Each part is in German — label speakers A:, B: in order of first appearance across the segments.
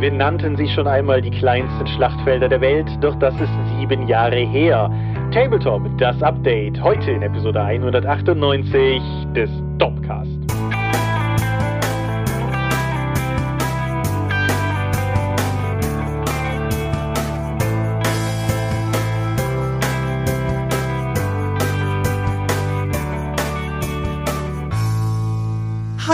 A: Wir nannten sie schon einmal die kleinsten Schlachtfelder der Welt, doch das ist sieben Jahre her. Tabletop, das Update, heute in Episode 198 des Dopcast.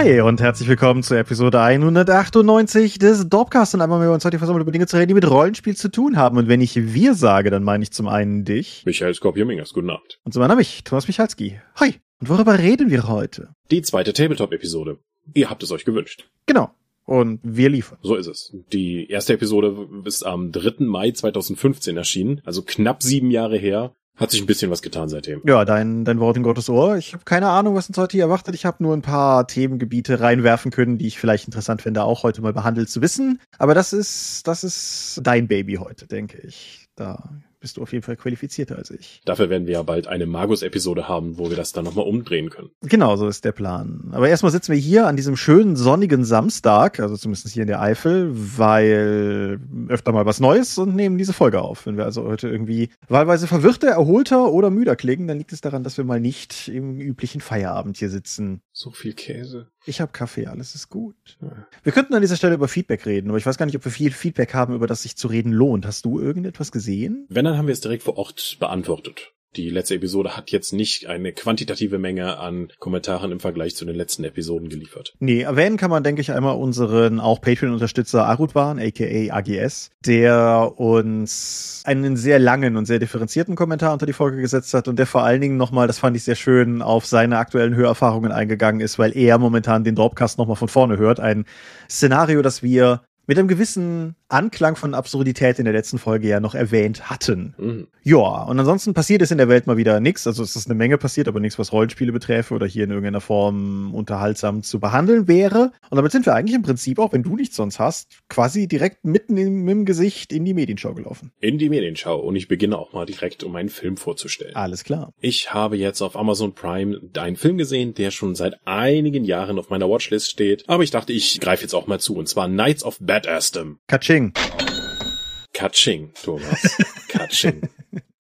A: Hi und herzlich willkommen zur Episode 198 des Dorpcast und einmal wir uns heute versammelt über Dinge zu reden, die mit Rollenspiel zu tun haben. Und wenn ich wir sage, dann meine ich zum einen dich.
B: Michael Skorpiomingers, guten Abend.
A: Und zum anderen mich, Thomas Michalski. Hi. Und worüber reden wir heute?
B: Die zweite Tabletop-Episode. Ihr habt es euch gewünscht.
A: Genau. Und wir liefern.
B: So ist es. Die erste Episode ist am 3. Mai 2015 erschienen, also knapp sieben Jahre her. Hat sich ein bisschen was getan seitdem.
A: Ja, dein, dein Wort in Gottes Ohr. Ich habe keine Ahnung, was uns heute hier erwartet. Ich habe nur ein paar Themengebiete reinwerfen können, die ich vielleicht interessant finde, auch heute mal behandelt zu wissen. Aber das ist, das ist dein Baby heute, denke ich. Da bist du auf jeden Fall qualifizierter als ich.
B: Dafür werden wir ja bald eine Magus-Episode haben, wo wir das dann nochmal umdrehen können.
A: Genau, so ist der Plan. Aber erstmal sitzen wir hier an diesem schönen sonnigen Samstag, also zumindest hier in der Eifel, weil öfter mal was Neues und nehmen diese Folge auf. Wenn wir also heute irgendwie wahlweise verwirrter, erholter oder müder klingen, dann liegt es daran, dass wir mal nicht im üblichen Feierabend hier sitzen.
B: So viel Käse.
A: Ich habe Kaffee, alles ist gut. Wir könnten an dieser Stelle über Feedback reden, aber ich weiß gar nicht, ob wir viel Feedback haben, über das sich zu reden lohnt. Hast du irgendetwas gesehen?
B: Wenn, dann haben wir es direkt vor Ort beantwortet die letzte Episode hat jetzt nicht eine quantitative Menge an Kommentaren im Vergleich zu den letzten Episoden geliefert.
A: Nee, erwähnen kann man, denke ich, einmal unseren auch Patreon-Unterstützer Arutwan, aka AGS, der uns einen sehr langen und sehr differenzierten Kommentar unter die Folge gesetzt hat und der vor allen Dingen nochmal, das fand ich sehr schön, auf seine aktuellen Hörerfahrungen eingegangen ist, weil er momentan den Dropcast nochmal von vorne hört. Ein Szenario, das wir mit einem gewissen Anklang von Absurdität in der letzten Folge ja noch erwähnt hatten. Mhm. Ja, und ansonsten passiert es in der Welt mal wieder nichts. Also es ist eine Menge passiert, aber nichts, was Rollenspiele beträfe oder hier in irgendeiner Form unterhaltsam zu behandeln wäre. Und damit sind wir eigentlich im Prinzip, auch wenn du nichts sonst hast, quasi direkt mitten im, im Gesicht in die Medienschau gelaufen.
B: In die Medienschau. Und ich beginne auch mal direkt, um einen Film vorzustellen.
A: Alles klar.
B: Ich habe jetzt auf Amazon Prime einen Film gesehen, der schon seit einigen Jahren auf meiner Watchlist steht. Aber ich dachte, ich greife jetzt auch mal zu. Und zwar Knights of Badassdom.
A: Katsching.
B: Katsching, Thomas. Katsching.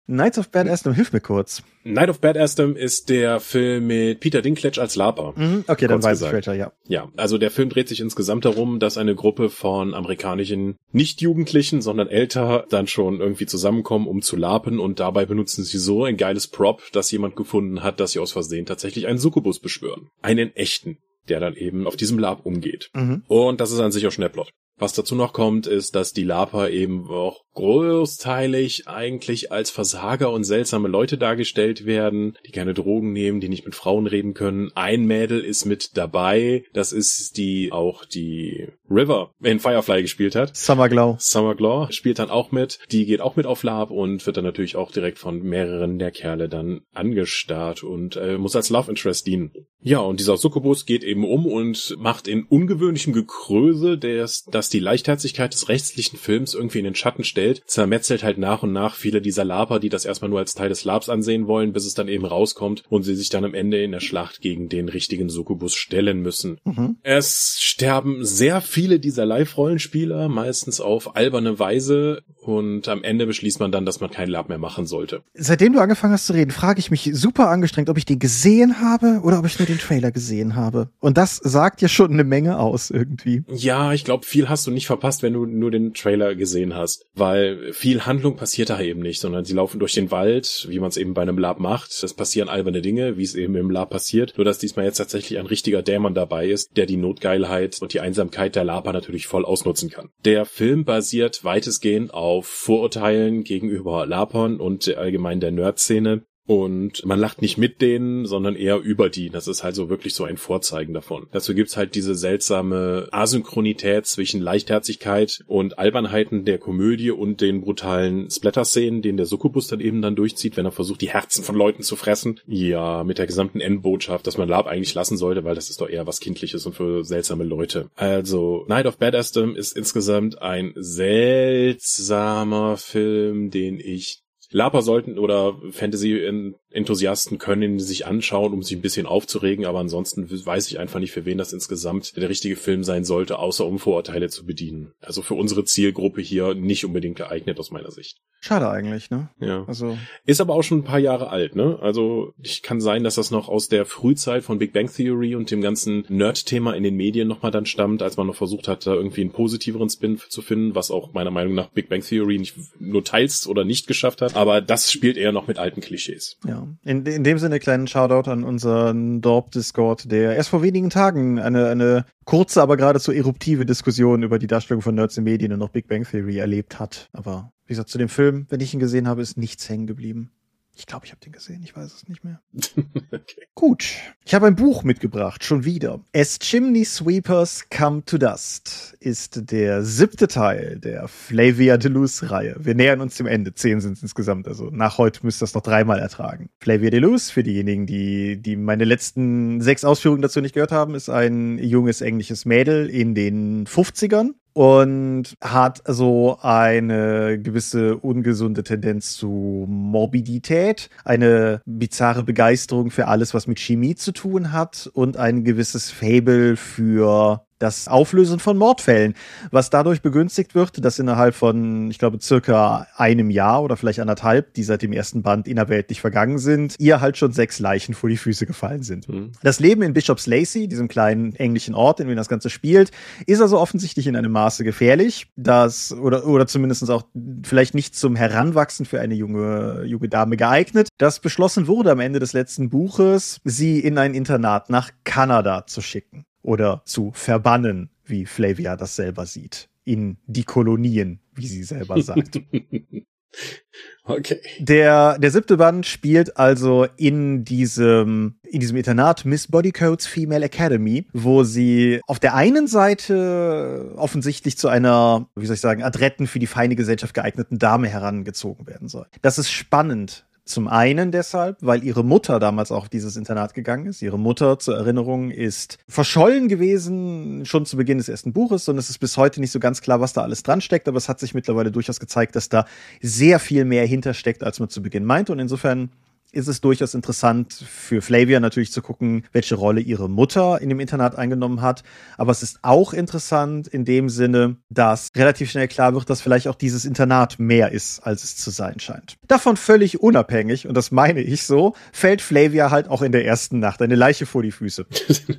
A: Knights of Bad Aston, hilf mir kurz.
B: Night of Bad Aston ist der Film mit Peter Dinklage als Lapa.
A: Mhm, okay, dann weiß gesagt. ich welcher, ja.
B: Ja, also der Film dreht sich insgesamt darum, dass eine Gruppe von amerikanischen, nicht Jugendlichen, sondern älter, dann schon irgendwie zusammenkommen, um zu lapen und dabei benutzen sie so ein geiles Prop, dass jemand gefunden hat, dass sie aus Versehen tatsächlich einen Succubus beschwören. Einen echten der dann eben auf diesem Lab umgeht. Mhm. Und das ist an sich auch schon der Plot. Was dazu noch kommt, ist, dass die Lapa eben auch großteilig eigentlich als Versager und seltsame Leute dargestellt werden, die gerne Drogen nehmen, die nicht mit Frauen reden können. Ein Mädel ist mit dabei, das ist die auch die River in Firefly gespielt hat.
A: Summer Glow.
B: Summer Glow spielt dann auch mit. Die geht auch mit auf Lab und wird dann natürlich auch direkt von mehreren der Kerle dann angestarrt und äh, muss als Love Interest dienen. Ja, und dieser Succubus geht eben um und macht in ungewöhnlichem Gekröse, das, das die Leichtherzigkeit des rechtlichen Films irgendwie in den Schatten stellt, zermetzelt halt nach und nach viele dieser Laper, die das erstmal nur als Teil des Labs ansehen wollen, bis es dann eben rauskommt und sie sich dann am Ende in der Schlacht gegen den richtigen Succubus stellen müssen. Mhm. Es sterben sehr viele dieser Live-Rollenspieler, meistens auf alberne Weise und am Ende beschließt man dann, dass man kein Lab mehr machen sollte.
A: Seitdem du angefangen hast zu reden, frage ich mich super angestrengt, ob ich den gesehen habe oder ob ich nur den Trailer gesehen habe. Und das sagt ja schon eine Menge aus irgendwie.
B: Ja, ich glaube, viel hast du nicht verpasst, wenn du nur den Trailer gesehen hast, weil viel Handlung passiert da eben nicht, sondern sie laufen durch den Wald, wie man es eben bei einem Lab macht. Es passieren alberne Dinge, wie es eben im Lab passiert, nur dass diesmal jetzt tatsächlich ein richtiger Dämon dabei ist, der die Notgeilheit und die Einsamkeit der Laper natürlich voll ausnutzen kann. Der Film basiert weitestgehend auf Vorurteilen gegenüber Lapern und allgemein der Nerd-Szene und man lacht nicht mit denen, sondern eher über die. Das ist halt so wirklich so ein Vorzeigen davon. Dazu gibt's halt diese seltsame Asynchronität zwischen Leichtherzigkeit und Albernheiten der Komödie und den brutalen Splatter-Szenen, den der Succubus dann eben dann durchzieht, wenn er versucht, die Herzen von Leuten zu fressen. Ja, mit der gesamten Endbotschaft, dass man Lab eigentlich lassen sollte, weil das ist doch eher was Kindliches und für seltsame Leute. Also, Night of Badassdom ist insgesamt ein seltsamer Film, den ich Laper sollten oder Fantasy-Enthusiasten können ihn sich anschauen, um sich ein bisschen aufzuregen, aber ansonsten weiß ich einfach nicht, für wen das insgesamt der richtige Film sein sollte, außer um Vorurteile zu bedienen. Also für unsere Zielgruppe hier nicht unbedingt geeignet aus meiner Sicht.
A: Schade eigentlich, ne?
B: Ja. Also ist aber auch schon ein paar Jahre alt, ne? Also ich kann sein, dass das noch aus der Frühzeit von Big Bang Theory und dem ganzen Nerd-Thema in den Medien nochmal dann stammt, als man noch versucht hat, da irgendwie einen positiveren Spin zu finden, was auch meiner Meinung nach Big Bang Theory nicht nur teils oder nicht geschafft hat. Aber das spielt eher noch mit alten Klischees.
A: Ja. In, in dem Sinne kleinen Shoutout an unseren Dorp-Discord, der erst vor wenigen Tagen eine, eine kurze, aber geradezu eruptive Diskussion über die Darstellung von Nerds in Medien und noch Big Bang Theory erlebt hat. Aber wie gesagt, zu dem Film, wenn ich ihn gesehen habe, ist nichts hängen geblieben. Ich glaube, ich habe den gesehen, ich weiß es nicht mehr. okay. Gut. Ich habe ein Buch mitgebracht, schon wieder. As Chimney Sweepers Come to Dust ist der siebte Teil der Flavia Deleuze-Reihe. Wir nähern uns dem Ende. Zehn sind es insgesamt. Also nach heute müsst ihr das noch dreimal ertragen. Flavia Deleuze, für diejenigen, die, die meine letzten sechs Ausführungen dazu nicht gehört haben, ist ein junges englisches Mädel in den 50ern und hat so eine gewisse ungesunde Tendenz zu Morbidität, eine bizarre Begeisterung für alles, was mit Chemie zu tun hat und ein gewisses Fable für das Auflösen von Mordfällen, was dadurch begünstigt wird, dass innerhalb von, ich glaube, circa einem Jahr oder vielleicht anderthalb, die seit dem ersten Band innerweltlich vergangen sind, ihr halt schon sechs Leichen vor die Füße gefallen sind. Mhm. Das Leben in Bishop's Lacey, diesem kleinen englischen Ort, in dem das Ganze spielt, ist also offensichtlich in einem Maße gefährlich, dass, oder, oder zumindest auch vielleicht nicht zum Heranwachsen für eine junge, junge Dame geeignet, dass beschlossen wurde am Ende des letzten Buches, sie in ein Internat nach Kanada zu schicken oder zu verbannen, wie Flavia das selber sieht. In die Kolonien, wie sie selber sagt.
B: Okay.
A: Der, der siebte Band spielt also in diesem, in diesem Internat Miss Bodycodes Female Academy, wo sie auf der einen Seite offensichtlich zu einer, wie soll ich sagen, adretten für die feine Gesellschaft geeigneten Dame herangezogen werden soll. Das ist spannend, zum einen deshalb, weil ihre Mutter damals auch dieses Internat gegangen ist. Ihre Mutter, zur Erinnerung, ist verschollen gewesen, schon zu Beginn des ersten Buches, und es ist bis heute nicht so ganz klar, was da alles dran steckt, aber es hat sich mittlerweile durchaus gezeigt, dass da sehr viel mehr hintersteckt, als man zu Beginn meinte. Und insofern ist es durchaus interessant für Flavia natürlich zu gucken, welche Rolle ihre Mutter in dem Internat eingenommen hat. Aber es ist auch interessant in dem Sinne, dass relativ schnell klar wird, dass vielleicht auch dieses Internat mehr ist, als es zu sein scheint. Davon völlig unabhängig, und das meine ich so, fällt Flavia halt auch in der ersten Nacht eine Leiche vor die Füße.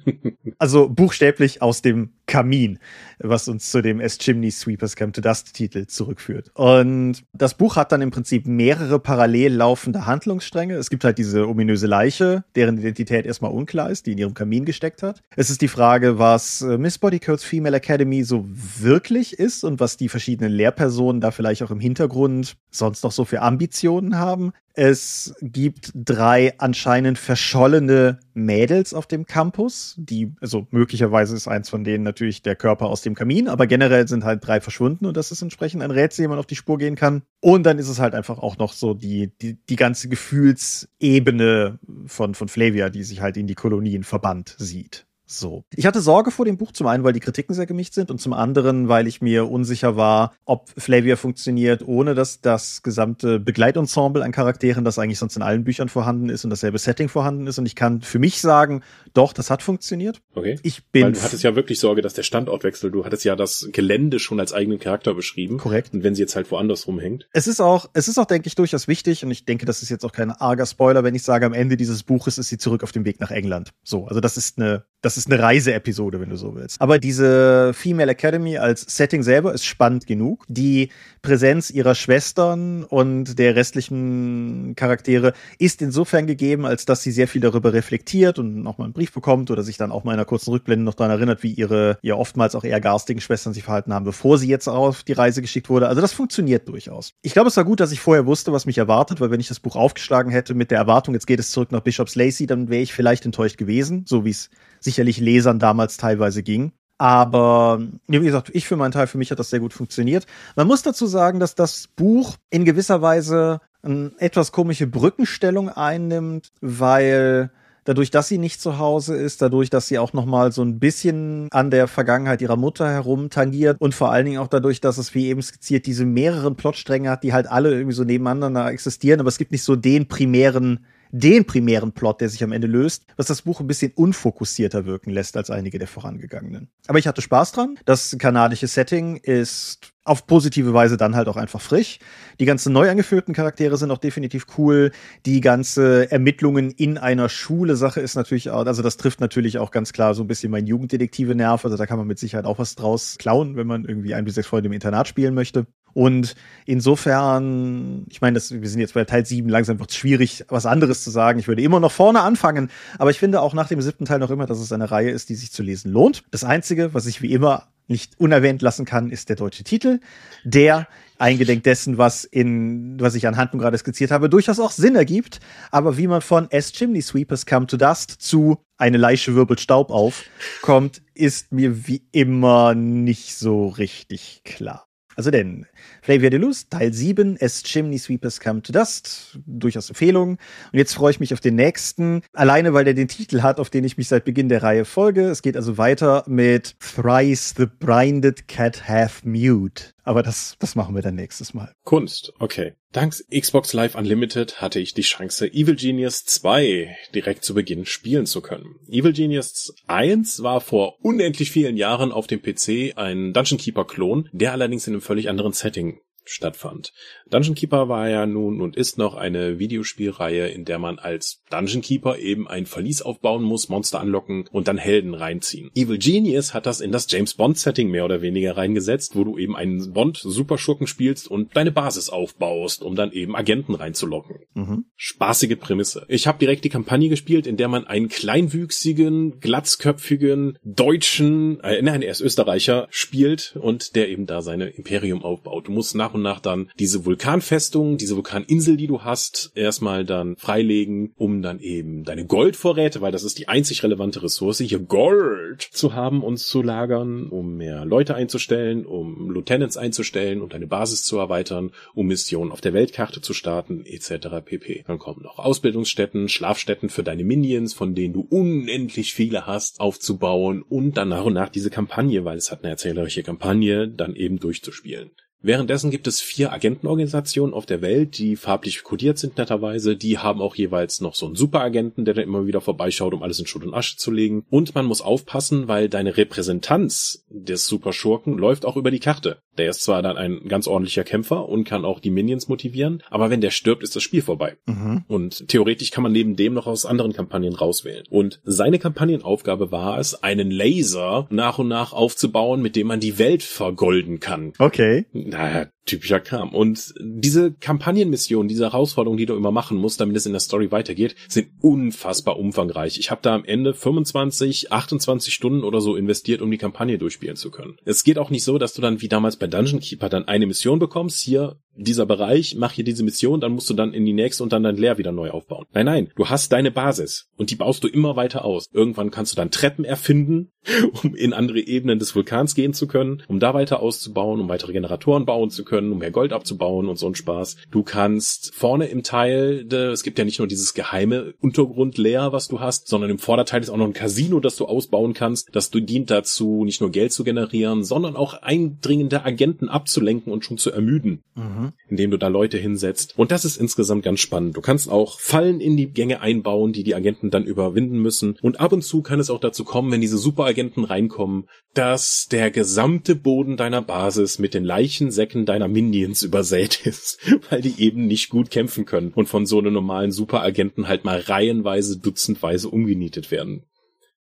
A: also buchstäblich aus dem Kamin, was uns zu dem As Chimney Sweepers Come to Dust Titel zurückführt. Und das Buch hat dann im Prinzip mehrere parallel laufende Handlungsstränge. Es gibt halt diese ominöse Leiche, deren Identität erstmal unklar ist, die in ihrem Kamin gesteckt hat. Es ist die Frage, was äh, Miss Bodycodes Female Academy so wirklich ist und was die verschiedenen Lehrpersonen da vielleicht auch im Hintergrund sonst noch so für Ambitionen haben. Es gibt drei anscheinend verschollene Mädels auf dem Campus, die, also möglicherweise ist eins von denen natürlich der Körper aus dem Kamin, aber generell sind halt drei verschwunden und das ist entsprechend ein Rätsel, dem man auf die Spur gehen kann. Und dann ist es halt einfach auch noch so die, die, die ganze Gefühlsebene von, von Flavia, die sich halt in die Kolonien verbannt sieht. So. Ich hatte Sorge vor dem Buch, zum einen, weil die Kritiken sehr gemischt sind und zum anderen, weil ich mir unsicher war, ob Flavia funktioniert, ohne dass das gesamte Begleitensemble an Charakteren, das eigentlich sonst in allen Büchern vorhanden ist und dasselbe Setting vorhanden ist. Und ich kann für mich sagen, doch, das hat funktioniert.
B: Okay.
A: Ich bin.
B: Weil du hattest ja wirklich Sorge, dass der Standortwechsel, du hattest ja das Gelände schon als eigenen Charakter beschrieben.
A: Korrekt.
B: Und wenn sie jetzt halt woanders rumhängt.
A: Es ist auch, es ist auch, denke ich, durchaus wichtig und ich denke, das ist jetzt auch kein arger Spoiler, wenn ich sage, am Ende dieses Buches ist sie zurück auf dem Weg nach England. So. Also das ist eine, das ist eine Reiseepisode, wenn du so willst. Aber diese Female Academy als Setting selber ist spannend genug. Die Präsenz ihrer Schwestern und der restlichen Charaktere ist insofern gegeben, als dass sie sehr viel darüber reflektiert und nochmal einen Brief bekommt oder sich dann auch mal in einer kurzen Rückblende noch daran erinnert, wie ihre ja oftmals auch eher garstigen Schwestern sich verhalten haben, bevor sie jetzt auf die Reise geschickt wurde. Also das funktioniert durchaus. Ich glaube, es war gut, dass ich vorher wusste, was mich erwartet, weil wenn ich das Buch aufgeschlagen hätte mit der Erwartung, jetzt geht es zurück nach Bishop's Lacey, dann wäre ich vielleicht enttäuscht gewesen, so wie es sicherlich Lesern damals teilweise ging. Aber wie gesagt, ich für meinen Teil, für mich hat das sehr gut funktioniert. Man muss dazu sagen, dass das Buch in gewisser Weise eine etwas komische Brückenstellung einnimmt, weil dadurch, dass sie nicht zu Hause ist, dadurch, dass sie auch noch mal so ein bisschen an der Vergangenheit ihrer Mutter herum tangiert und vor allen Dingen auch dadurch, dass es wie eben skizziert diese mehreren Plotstränge hat, die halt alle irgendwie so nebeneinander existieren, aber es gibt nicht so den primären den primären Plot, der sich am Ende löst, was das Buch ein bisschen unfokussierter wirken lässt als einige der vorangegangenen. Aber ich hatte Spaß dran. Das kanadische Setting ist auf positive Weise dann halt auch einfach frisch. Die ganzen neu angeführten Charaktere sind auch definitiv cool. Die ganze Ermittlungen in einer Schule Sache ist natürlich auch, also das trifft natürlich auch ganz klar so ein bisschen mein Jugenddetektive-Nerv. Also da kann man mit Sicherheit auch was draus klauen, wenn man irgendwie ein bis sechs Freunde im Internat spielen möchte. Und insofern, ich meine, das, wir sind jetzt bei Teil 7, langsam wird es schwierig, was anderes zu sagen. Ich würde immer noch vorne anfangen, aber ich finde auch nach dem siebten Teil noch immer, dass es eine Reihe ist, die sich zu lesen lohnt. Das Einzige, was ich wie immer nicht unerwähnt lassen kann, ist der deutsche Titel, der eingedenk dessen, was in, was ich an Handlung gerade skizziert habe, durchaus auch Sinn ergibt. Aber wie man von As Chimney Sweepers Come to Dust zu eine Leiche wirbelt Staub auf kommt, ist mir wie immer nicht so richtig klar. Also denn Flavia Deluxe, Teil 7, As Chimney Sweepers Come to Dust, durchaus Empfehlung. Und jetzt freue ich mich auf den nächsten, alleine weil der den Titel hat, auf den ich mich seit Beginn der Reihe folge. Es geht also weiter mit Thrice the Blinded Cat Half Mute. Aber das, das machen wir dann nächstes Mal.
B: Kunst, okay. Dank Xbox Live Unlimited hatte ich die Chance, Evil Genius 2 direkt zu Beginn spielen zu können. Evil Genius 1 war vor unendlich vielen Jahren auf dem PC ein Dungeon Keeper Klon, der allerdings in einem völlig anderen Setting stattfand. Dungeon Keeper war ja nun und ist noch eine Videospielreihe, in der man als Dungeon Keeper eben ein Verlies aufbauen muss, Monster anlocken und dann Helden reinziehen. Evil Genius hat das in das James Bond Setting mehr oder weniger reingesetzt, wo du eben einen Bond Superschurken spielst und deine Basis aufbaust, um dann eben Agenten reinzulocken. Mhm. Spaßige Prämisse. Ich habe direkt die Kampagne gespielt, in der man einen kleinwüchsigen, glatzköpfigen deutschen, äh, nein, er ist Österreicher, spielt und der eben da seine Imperium aufbaut. Du musst nach und nach dann diese Vulkanfestung, diese Vulkaninsel, die du hast, erstmal dann freilegen, um dann eben deine Goldvorräte, weil das ist die einzig relevante Ressource, hier Gold zu haben und zu lagern, um mehr Leute einzustellen, um Lieutenants einzustellen und deine Basis zu erweitern, um Missionen auf der Weltkarte zu starten, etc. pp. Dann kommen noch Ausbildungsstätten, Schlafstätten für deine Minions, von denen du unendlich viele hast, aufzubauen und dann nach und nach diese Kampagne, weil es hat eine erzählerische Kampagne, dann eben durchzuspielen. Währenddessen gibt es vier Agentenorganisationen auf der Welt, die farblich kodiert sind netterweise. Die haben auch jeweils noch so einen Superagenten, der dann immer wieder vorbeischaut, um alles in Schutt und Asche zu legen. Und man muss aufpassen, weil deine Repräsentanz des Superschurken läuft auch über die Karte. Der ist zwar dann ein ganz ordentlicher Kämpfer und kann auch die Minions motivieren, aber wenn der stirbt, ist das Spiel vorbei. Mhm. Und theoretisch kann man neben dem noch aus anderen Kampagnen rauswählen. Und seine Kampagnenaufgabe war es, einen Laser nach und nach aufzubauen, mit dem man die Welt vergolden kann.
A: Okay
B: naja, typischer Kram. Und diese Kampagnenmission, diese Herausforderungen, die du immer machen musst, damit es in der Story weitergeht, sind unfassbar umfangreich. Ich habe da am Ende 25, 28 Stunden oder so investiert, um die Kampagne durchspielen zu können. Es geht auch nicht so, dass du dann wie damals bei Dungeon Keeper dann eine Mission bekommst, hier dieser Bereich, mach hier diese Mission, dann musst du dann in die nächste und dann dein Leer wieder neu aufbauen. Nein, nein, du hast deine Basis und die baust du immer weiter aus. Irgendwann kannst du dann Treppen erfinden, um in andere Ebenen des Vulkans gehen zu können, um da weiter auszubauen, um weitere Generatoren bauen zu können, um mehr Gold abzubauen und so ein Spaß. Du kannst vorne im Teil, de, es gibt ja nicht nur dieses geheime Untergrundleer, was du hast, sondern im Vorderteil ist auch noch ein Casino, das du ausbauen kannst. Das du dient dazu, nicht nur Geld zu generieren, sondern auch eindringende Agenten abzulenken und schon zu ermüden. Mhm indem du da Leute hinsetzt. Und das ist insgesamt ganz spannend. Du kannst auch Fallen in die Gänge einbauen, die die Agenten dann überwinden müssen. Und ab und zu kann es auch dazu kommen, wenn diese Superagenten reinkommen, dass der gesamte Boden deiner Basis mit den Leichensäcken deiner Minions übersät ist, weil die eben nicht gut kämpfen können und von so einem normalen Superagenten halt mal reihenweise, dutzendweise umgenietet werden.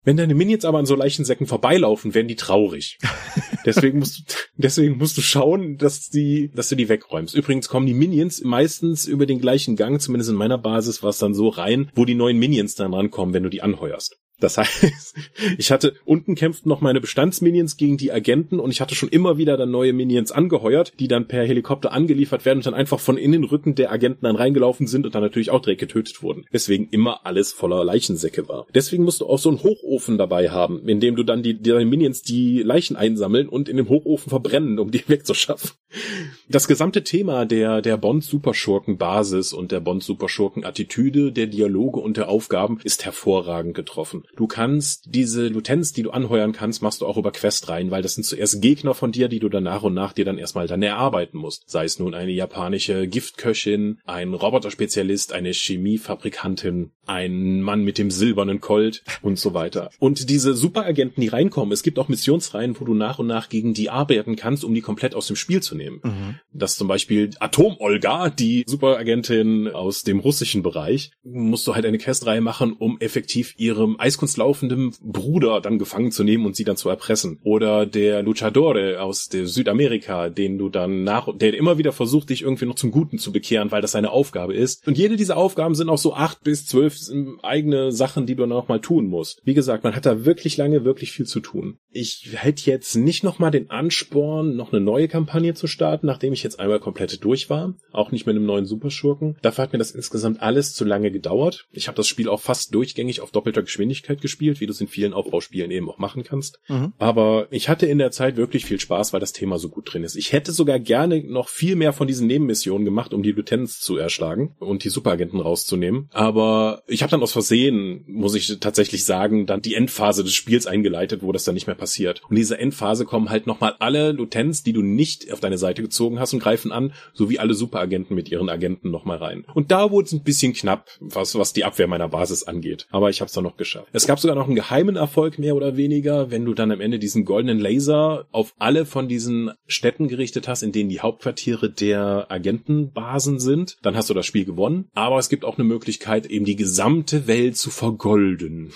B: Wenn deine Minions aber an so Leichensäcken vorbeilaufen, werden die traurig. Deswegen musst du, deswegen musst du schauen, dass die, dass du die wegräumst. Übrigens kommen die Minions meistens über den gleichen Gang, zumindest in meiner Basis war es dann so rein, wo die neuen Minions dann rankommen, wenn du die anheuerst. Das heißt, ich hatte unten kämpften noch meine Bestandsminions gegen die Agenten und ich hatte schon immer wieder dann neue Minions angeheuert, die dann per Helikopter angeliefert werden und dann einfach von in den Rücken der Agenten dann reingelaufen sind und dann natürlich auch direkt getötet wurden. Deswegen immer alles voller Leichensäcke war. Deswegen musst du auch so einen Hochofen dabei haben, in dem du dann die, deine Minions die Leichen einsammeln und in dem Hochofen verbrennen, um die wegzuschaffen. Das gesamte Thema der, der Bond-Superschurken-Basis und der Bond-Superschurken-Attitüde, der Dialoge und der Aufgaben ist hervorragend getroffen. Du kannst diese Lutenz, die du anheuern kannst, machst du auch über Quest rein, weil das sind zuerst Gegner von dir, die du dann nach und nach dir dann erstmal dann erarbeiten musst. Sei es nun eine japanische Giftköchin, ein Roboterspezialist, eine Chemiefabrikantin, ein Mann mit dem silbernen Colt und so weiter. Und diese Superagenten, die reinkommen, es gibt auch Missionsreihen, wo du nach und nach gegen die arbeiten kannst, um die komplett aus dem Spiel zu nehmen. Mhm. Das zum Beispiel Atom-Olga, die Superagentin aus dem russischen Bereich, musst du halt eine Questreihe machen, um effektiv ihrem eiskunstlaufenden Bruder dann gefangen zu nehmen und sie dann zu erpressen. Oder der Luchadore aus der Südamerika, den du dann nach, der immer wieder versucht, dich irgendwie noch zum Guten zu bekehren, weil das seine Aufgabe ist. Und jede dieser Aufgaben sind auch so acht bis zwölf eigene Sachen, die du noch mal tun musst. Wie gesagt, man hat da wirklich lange wirklich viel zu tun. Ich hätte jetzt nicht noch den Ansporn, noch eine neue Kampagne zu starten, nachdem ich jetzt einmal komplett durch war. Auch nicht mit einem neuen Superschurken. Dafür hat mir das insgesamt alles zu lange gedauert. Ich habe das Spiel auch fast durchgängig auf doppelter Geschwindigkeit gespielt, wie du es in vielen Aufbauspielen eben auch machen kannst. Mhm. Aber ich hatte in der Zeit wirklich viel Spaß, weil das Thema so gut drin ist. Ich hätte sogar gerne noch viel mehr von diesen Nebenmissionen gemacht, um die Lieutenants zu erschlagen und die Superagenten rauszunehmen. Aber ich habe dann aus Versehen, muss ich tatsächlich sagen, dann die Endphase des Spiels eingeleitet, wo das dann nicht mehr passiert. Und in dieser Endphase kommen halt nochmal alle Lieutenants, die du nicht auf deine Seite gezogen hast und greifen an, sowie alle Superagenten mit ihren Agenten nochmal rein. Und da wurde es ein bisschen knapp, was, was die Abwehr meiner Basis angeht. Aber ich habe es dann noch geschafft. Es gab sogar noch einen geheimen Erfolg, mehr oder weniger, wenn du dann am Ende diesen goldenen Laser auf alle von diesen Städten gerichtet hast, in denen die Hauptquartiere der Agentenbasen sind, dann hast du das Spiel gewonnen. Aber es gibt auch eine Möglichkeit, eben die gesamte Welt zu vergolden.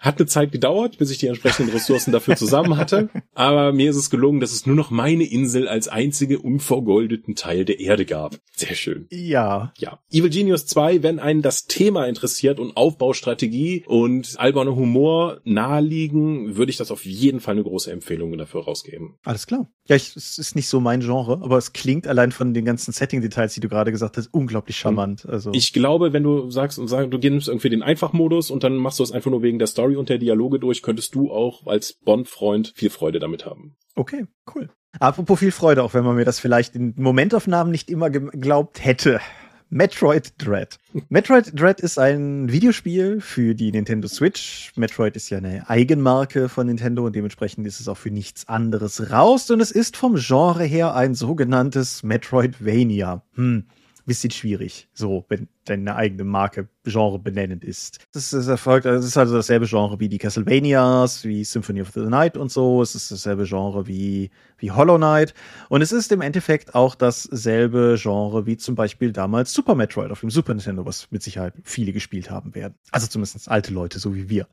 B: Hat eine Zeit gedauert, bis ich die entsprechenden Ressourcen dafür zusammen hatte. Aber mir ist es gelungen, dass es nur noch meine Insel als einzige unvergoldeten Teil der Erde gab. Sehr schön.
A: Ja.
B: Ja. Evil Genius 2, wenn einen das Thema interessiert und Aufbaustrategie und alberner Humor naheliegen, würde ich das auf jeden Fall eine große Empfehlung dafür rausgeben.
A: Alles klar. Ja, ich, es ist nicht so mein Genre, aber es klingt allein von den ganzen Setting-Details, die du gerade gesagt hast, unglaublich charmant. Also.
B: Ich glaube, wenn du sagst und sagst, du gehst irgendwie den Einfachmodus und dann machst du es einfach nur wegen der Story Story und der Dialoge durch, könntest du auch als Bond-Freund viel Freude damit haben.
A: Okay, cool. Apropos viel Freude, auch wenn man mir das vielleicht in Momentaufnahmen nicht immer geglaubt hätte. Metroid Dread. Metroid Dread ist ein Videospiel für die Nintendo Switch. Metroid ist ja eine Eigenmarke von Nintendo und dementsprechend ist es auch für nichts anderes raus. Und es ist vom Genre her ein sogenanntes Metroidvania. Hm bisschen schwierig, so, wenn deine eigene Marke Genre benennend ist. Das ist erfolgt, es ist also dasselbe Genre wie die Castlevanias, wie Symphony of the Night und so. Es ist dasselbe Genre wie, wie Hollow Knight. Und es ist im Endeffekt auch dasselbe Genre wie zum Beispiel damals Super Metroid auf dem Super Nintendo, was mit Sicherheit viele gespielt haben werden. Also zumindest alte Leute, so wie wir.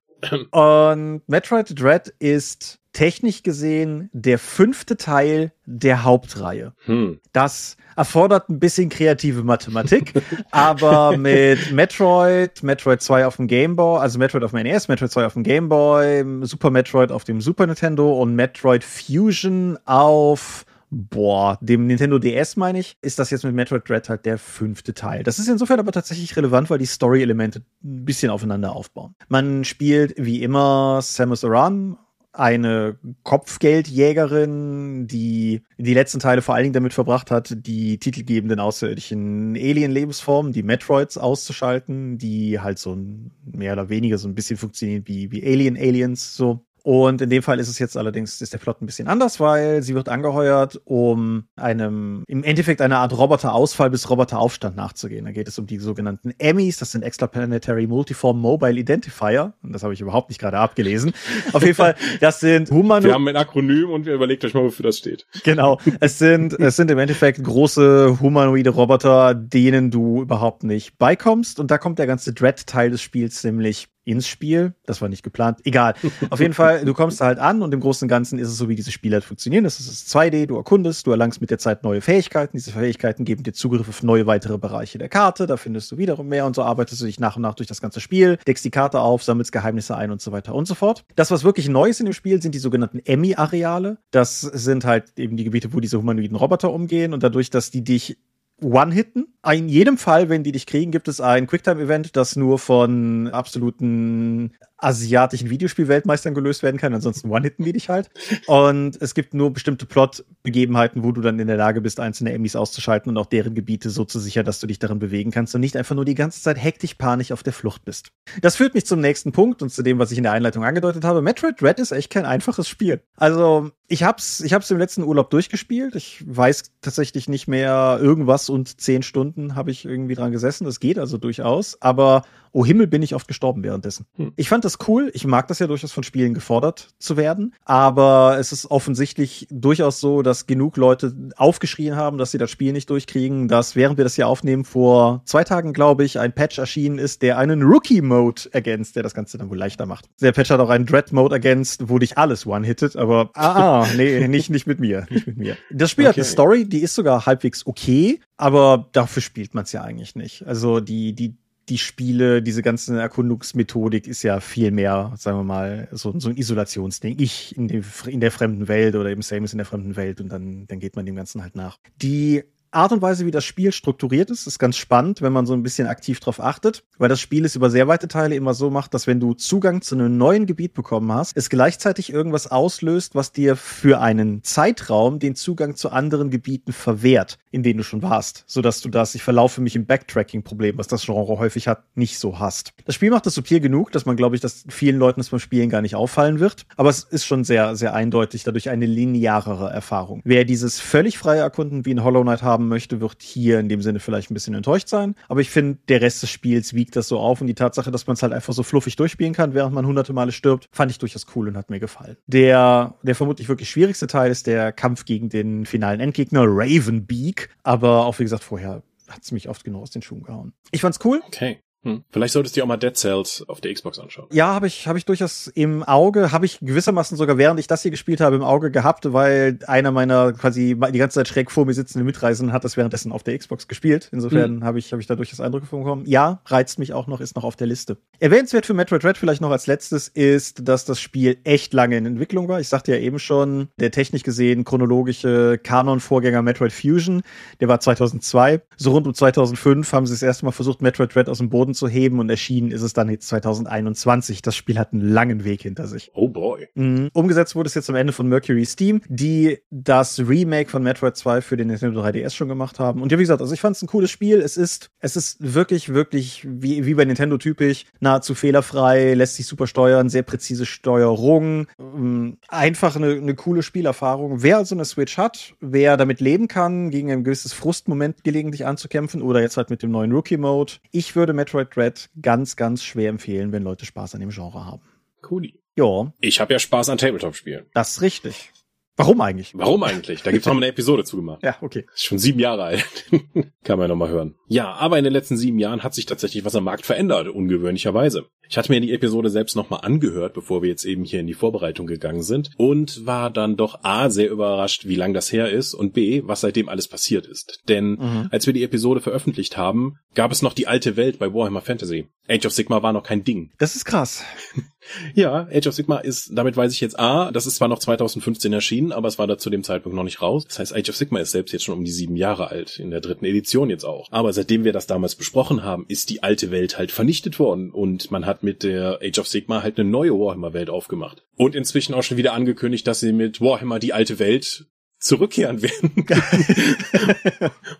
A: Und Metroid Dread ist technisch gesehen der fünfte Teil der Hauptreihe. Hm. Das erfordert ein bisschen kreative Mathematik, aber mit Metroid, Metroid 2 auf dem Game Boy, also Metroid auf dem NES, Metroid 2 auf dem Game Boy, Super Metroid auf dem Super Nintendo und Metroid Fusion auf boah, dem Nintendo DS meine ich, ist das jetzt mit Metroid Dread halt der fünfte Teil. Das ist insofern aber tatsächlich relevant, weil die Story-Elemente ein bisschen aufeinander aufbauen. Man spielt wie immer Samus Aran eine Kopfgeldjägerin, die die letzten Teile vor allen Dingen damit verbracht hat, die titelgebenden außerirdischen Alien-Lebensformen, die Metroids auszuschalten, die halt so mehr oder weniger so ein bisschen funktionieren wie, wie Alien-Aliens, so. Und in dem Fall ist es jetzt allerdings, ist der Plot ein bisschen anders, weil sie wird angeheuert, um einem, im Endeffekt einer Art Roboterausfall bis Roboteraufstand nachzugehen. Da geht es um die sogenannten Emmys, das sind Extraplanetary Multiform Mobile Identifier. Und das habe ich überhaupt nicht gerade abgelesen. Auf jeden Fall, das sind
B: Humanoid. Wir haben ein Akronym und wir überlegt euch mal, wofür das steht.
A: Genau. Es sind, es sind im Endeffekt große humanoide Roboter, denen du überhaupt nicht beikommst. Und da kommt der ganze Dread-Teil des Spiels nämlich ins Spiel. Das war nicht geplant. Egal. Auf jeden Fall, du kommst halt an und im Großen und Ganzen ist es so, wie diese Spiele halt funktionieren. Das ist 2D, du erkundest, du erlangst mit der Zeit neue Fähigkeiten. Diese Fähigkeiten geben dir Zugriff auf neue weitere Bereiche der Karte. Da findest du wiederum mehr und so arbeitest du dich nach und nach durch das ganze Spiel, deckst die Karte auf, sammelst Geheimnisse ein und so weiter und so fort. Das, was wirklich neu ist in dem Spiel, sind die sogenannten Emmy-Areale. Das sind halt eben die Gebiete, wo diese humanoiden Roboter umgehen und dadurch, dass die dich One-Hitten. In jedem Fall, wenn die dich kriegen, gibt es ein Quicktime-Event, das nur von absoluten asiatischen Videospielweltmeistern gelöst werden kann. Ansonsten One-Hitten die dich halt. Und es gibt nur bestimmte Plot-Begebenheiten, wo du dann in der Lage bist, einzelne Emis auszuschalten und auch deren Gebiete so zu sichern, dass du dich darin bewegen kannst und nicht einfach nur die ganze Zeit hektisch panisch auf der Flucht bist. Das führt mich zum nächsten Punkt und zu dem, was ich in der Einleitung angedeutet habe. Metroid Dread ist echt kein einfaches Spiel. Also, ich hab's, ich hab's im letzten Urlaub durchgespielt. Ich weiß tatsächlich nicht mehr irgendwas und zehn Stunden habe ich irgendwie dran gesessen. Das geht also durchaus. Aber oh Himmel, bin ich oft gestorben währenddessen. Hm. Ich fand das cool. Ich mag das ja durchaus von Spielen gefordert zu werden. Aber es ist offensichtlich durchaus so, dass genug Leute aufgeschrien haben, dass sie das Spiel nicht durchkriegen, dass während wir das hier aufnehmen, vor zwei Tagen, glaube ich, ein Patch erschienen ist, der einen Rookie-Mode ergänzt, der das Ganze dann wohl leichter macht. Der Patch hat auch einen Dread-Mode ergänzt, wo dich alles one-hittet, aber ah, ah, nee, nicht, nicht mit mir, nicht mit mir. Das Spiel okay. hat eine Story, die ist sogar halbwegs okay, aber dafür spielt man es ja eigentlich nicht. Also die, die, die Spiele, diese ganze Erkundungsmethodik ist ja viel mehr, sagen wir mal, so, so ein Isolationsding. Ich in, dem, in der fremden Welt oder eben Samus in der fremden Welt und dann, dann geht man dem Ganzen halt nach. Die Art und Weise, wie das Spiel strukturiert ist, ist ganz spannend, wenn man so ein bisschen aktiv drauf achtet, weil das Spiel es über sehr weite Teile immer so macht, dass wenn du Zugang zu einem neuen Gebiet bekommen hast, es gleichzeitig irgendwas auslöst, was dir für einen Zeitraum den Zugang zu anderen Gebieten verwehrt, in denen du schon warst, sodass du das, ich verlaufe mich im Backtracking-Problem, was das Genre häufig hat, nicht so hast. Das Spiel macht das subtil genug, dass man, glaube ich, dass vielen Leuten das beim Spielen gar nicht auffallen wird, aber es ist schon sehr, sehr eindeutig dadurch eine linearere Erfahrung. Wer dieses völlig freie Erkunden wie in Hollow Knight haben haben möchte, wird hier in dem Sinne vielleicht ein bisschen enttäuscht sein. Aber ich finde, der Rest des Spiels wiegt das so auf und die Tatsache, dass man es halt einfach so fluffig durchspielen kann, während man hunderte Male stirbt, fand ich durchaus cool und hat mir gefallen. Der, der vermutlich wirklich schwierigste Teil ist der Kampf gegen den finalen Endgegner Ravenbeak. Aber auch wie gesagt, vorher hat es mich oft genau aus den Schuhen gehauen. Ich fand's cool.
B: Okay. Hm. Vielleicht solltest du dir auch mal Dead Cells auf der Xbox anschauen.
A: Ja, habe ich, hab ich durchaus im Auge, habe ich gewissermaßen sogar während ich das hier gespielt habe im Auge gehabt, weil einer meiner quasi die ganze Zeit schräg vor mir sitzende Mitreisenden hat das währenddessen auf der Xbox gespielt. Insofern hm. habe ich, hab ich da durchaus Eindrücke von bekommen. Ja, reizt mich auch noch, ist noch auf der Liste. Erwähnenswert für Metroid Red vielleicht noch als letztes ist, dass das Spiel echt lange in Entwicklung war. Ich sagte ja eben schon, der technisch gesehen chronologische Kanon-Vorgänger Metroid Fusion, der war 2002. So rund um 2005 haben sie das erste Mal versucht, Metroid Red aus dem Boden zu heben und erschienen ist es dann jetzt 2021. Das Spiel hat einen langen Weg hinter sich.
B: Oh boy.
A: Mhm. Umgesetzt wurde es jetzt am Ende von Mercury Steam, die das Remake von Metroid 2 für den Nintendo 3DS schon gemacht haben. Und ja, wie gesagt, also ich fand es ein cooles Spiel. Es ist, es ist wirklich, wirklich, wie, wie bei Nintendo typisch, nahezu fehlerfrei, lässt sich super steuern, sehr präzise Steuerung. Ähm, einfach eine, eine coole Spielerfahrung. Wer also eine Switch hat, wer damit leben kann, gegen ein gewisses Frustmoment gelegentlich anzukämpfen oder jetzt halt mit dem neuen Rookie-Mode. Ich würde Metroid Metroid Dread ganz, ganz schwer empfehlen, wenn Leute Spaß an dem Genre haben.
B: Cool.
A: Ja.
B: Ich habe ja Spaß an Tabletop-Spielen.
A: Das ist richtig. Warum eigentlich?
B: Warum eigentlich? Da gibt's noch mal eine Episode zugemacht.
A: Ja, okay.
B: Ist schon sieben Jahre alt. Kann man noch mal hören. Ja, aber in den letzten sieben Jahren hat sich tatsächlich was am Markt verändert, ungewöhnlicherweise. Ich hatte mir die Episode selbst noch mal angehört, bevor wir jetzt eben hier in die Vorbereitung gegangen sind und war dann doch A, sehr überrascht, wie lang das her ist und B, was seitdem alles passiert ist. Denn mhm. als wir die Episode veröffentlicht haben, gab es noch die alte Welt bei Warhammer Fantasy. Age of Sigma war noch kein Ding.
A: Das ist krass.
B: ja, Age of Sigma ist, damit weiß ich jetzt A, das ist zwar noch 2015 erschienen, aber es war da zu dem Zeitpunkt noch nicht raus. Das heißt, Age of Sigma ist selbst jetzt schon um die sieben Jahre alt, in der dritten Edition jetzt auch. Aber seitdem wir das damals besprochen haben, ist die alte Welt halt vernichtet worden und man hat mit der Age of Sigma halt eine neue Warhammer-Welt aufgemacht. Und inzwischen auch schon wieder angekündigt, dass sie mit Warhammer die alte Welt zurückkehren werden,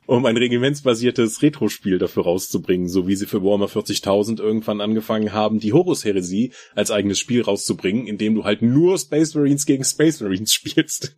B: um ein regimentsbasiertes Retro-Spiel dafür rauszubringen, so wie sie für Warhammer 40.000 irgendwann angefangen haben, die Horus-Heresie als eigenes Spiel rauszubringen, indem du halt nur Space Marines gegen Space Marines spielst.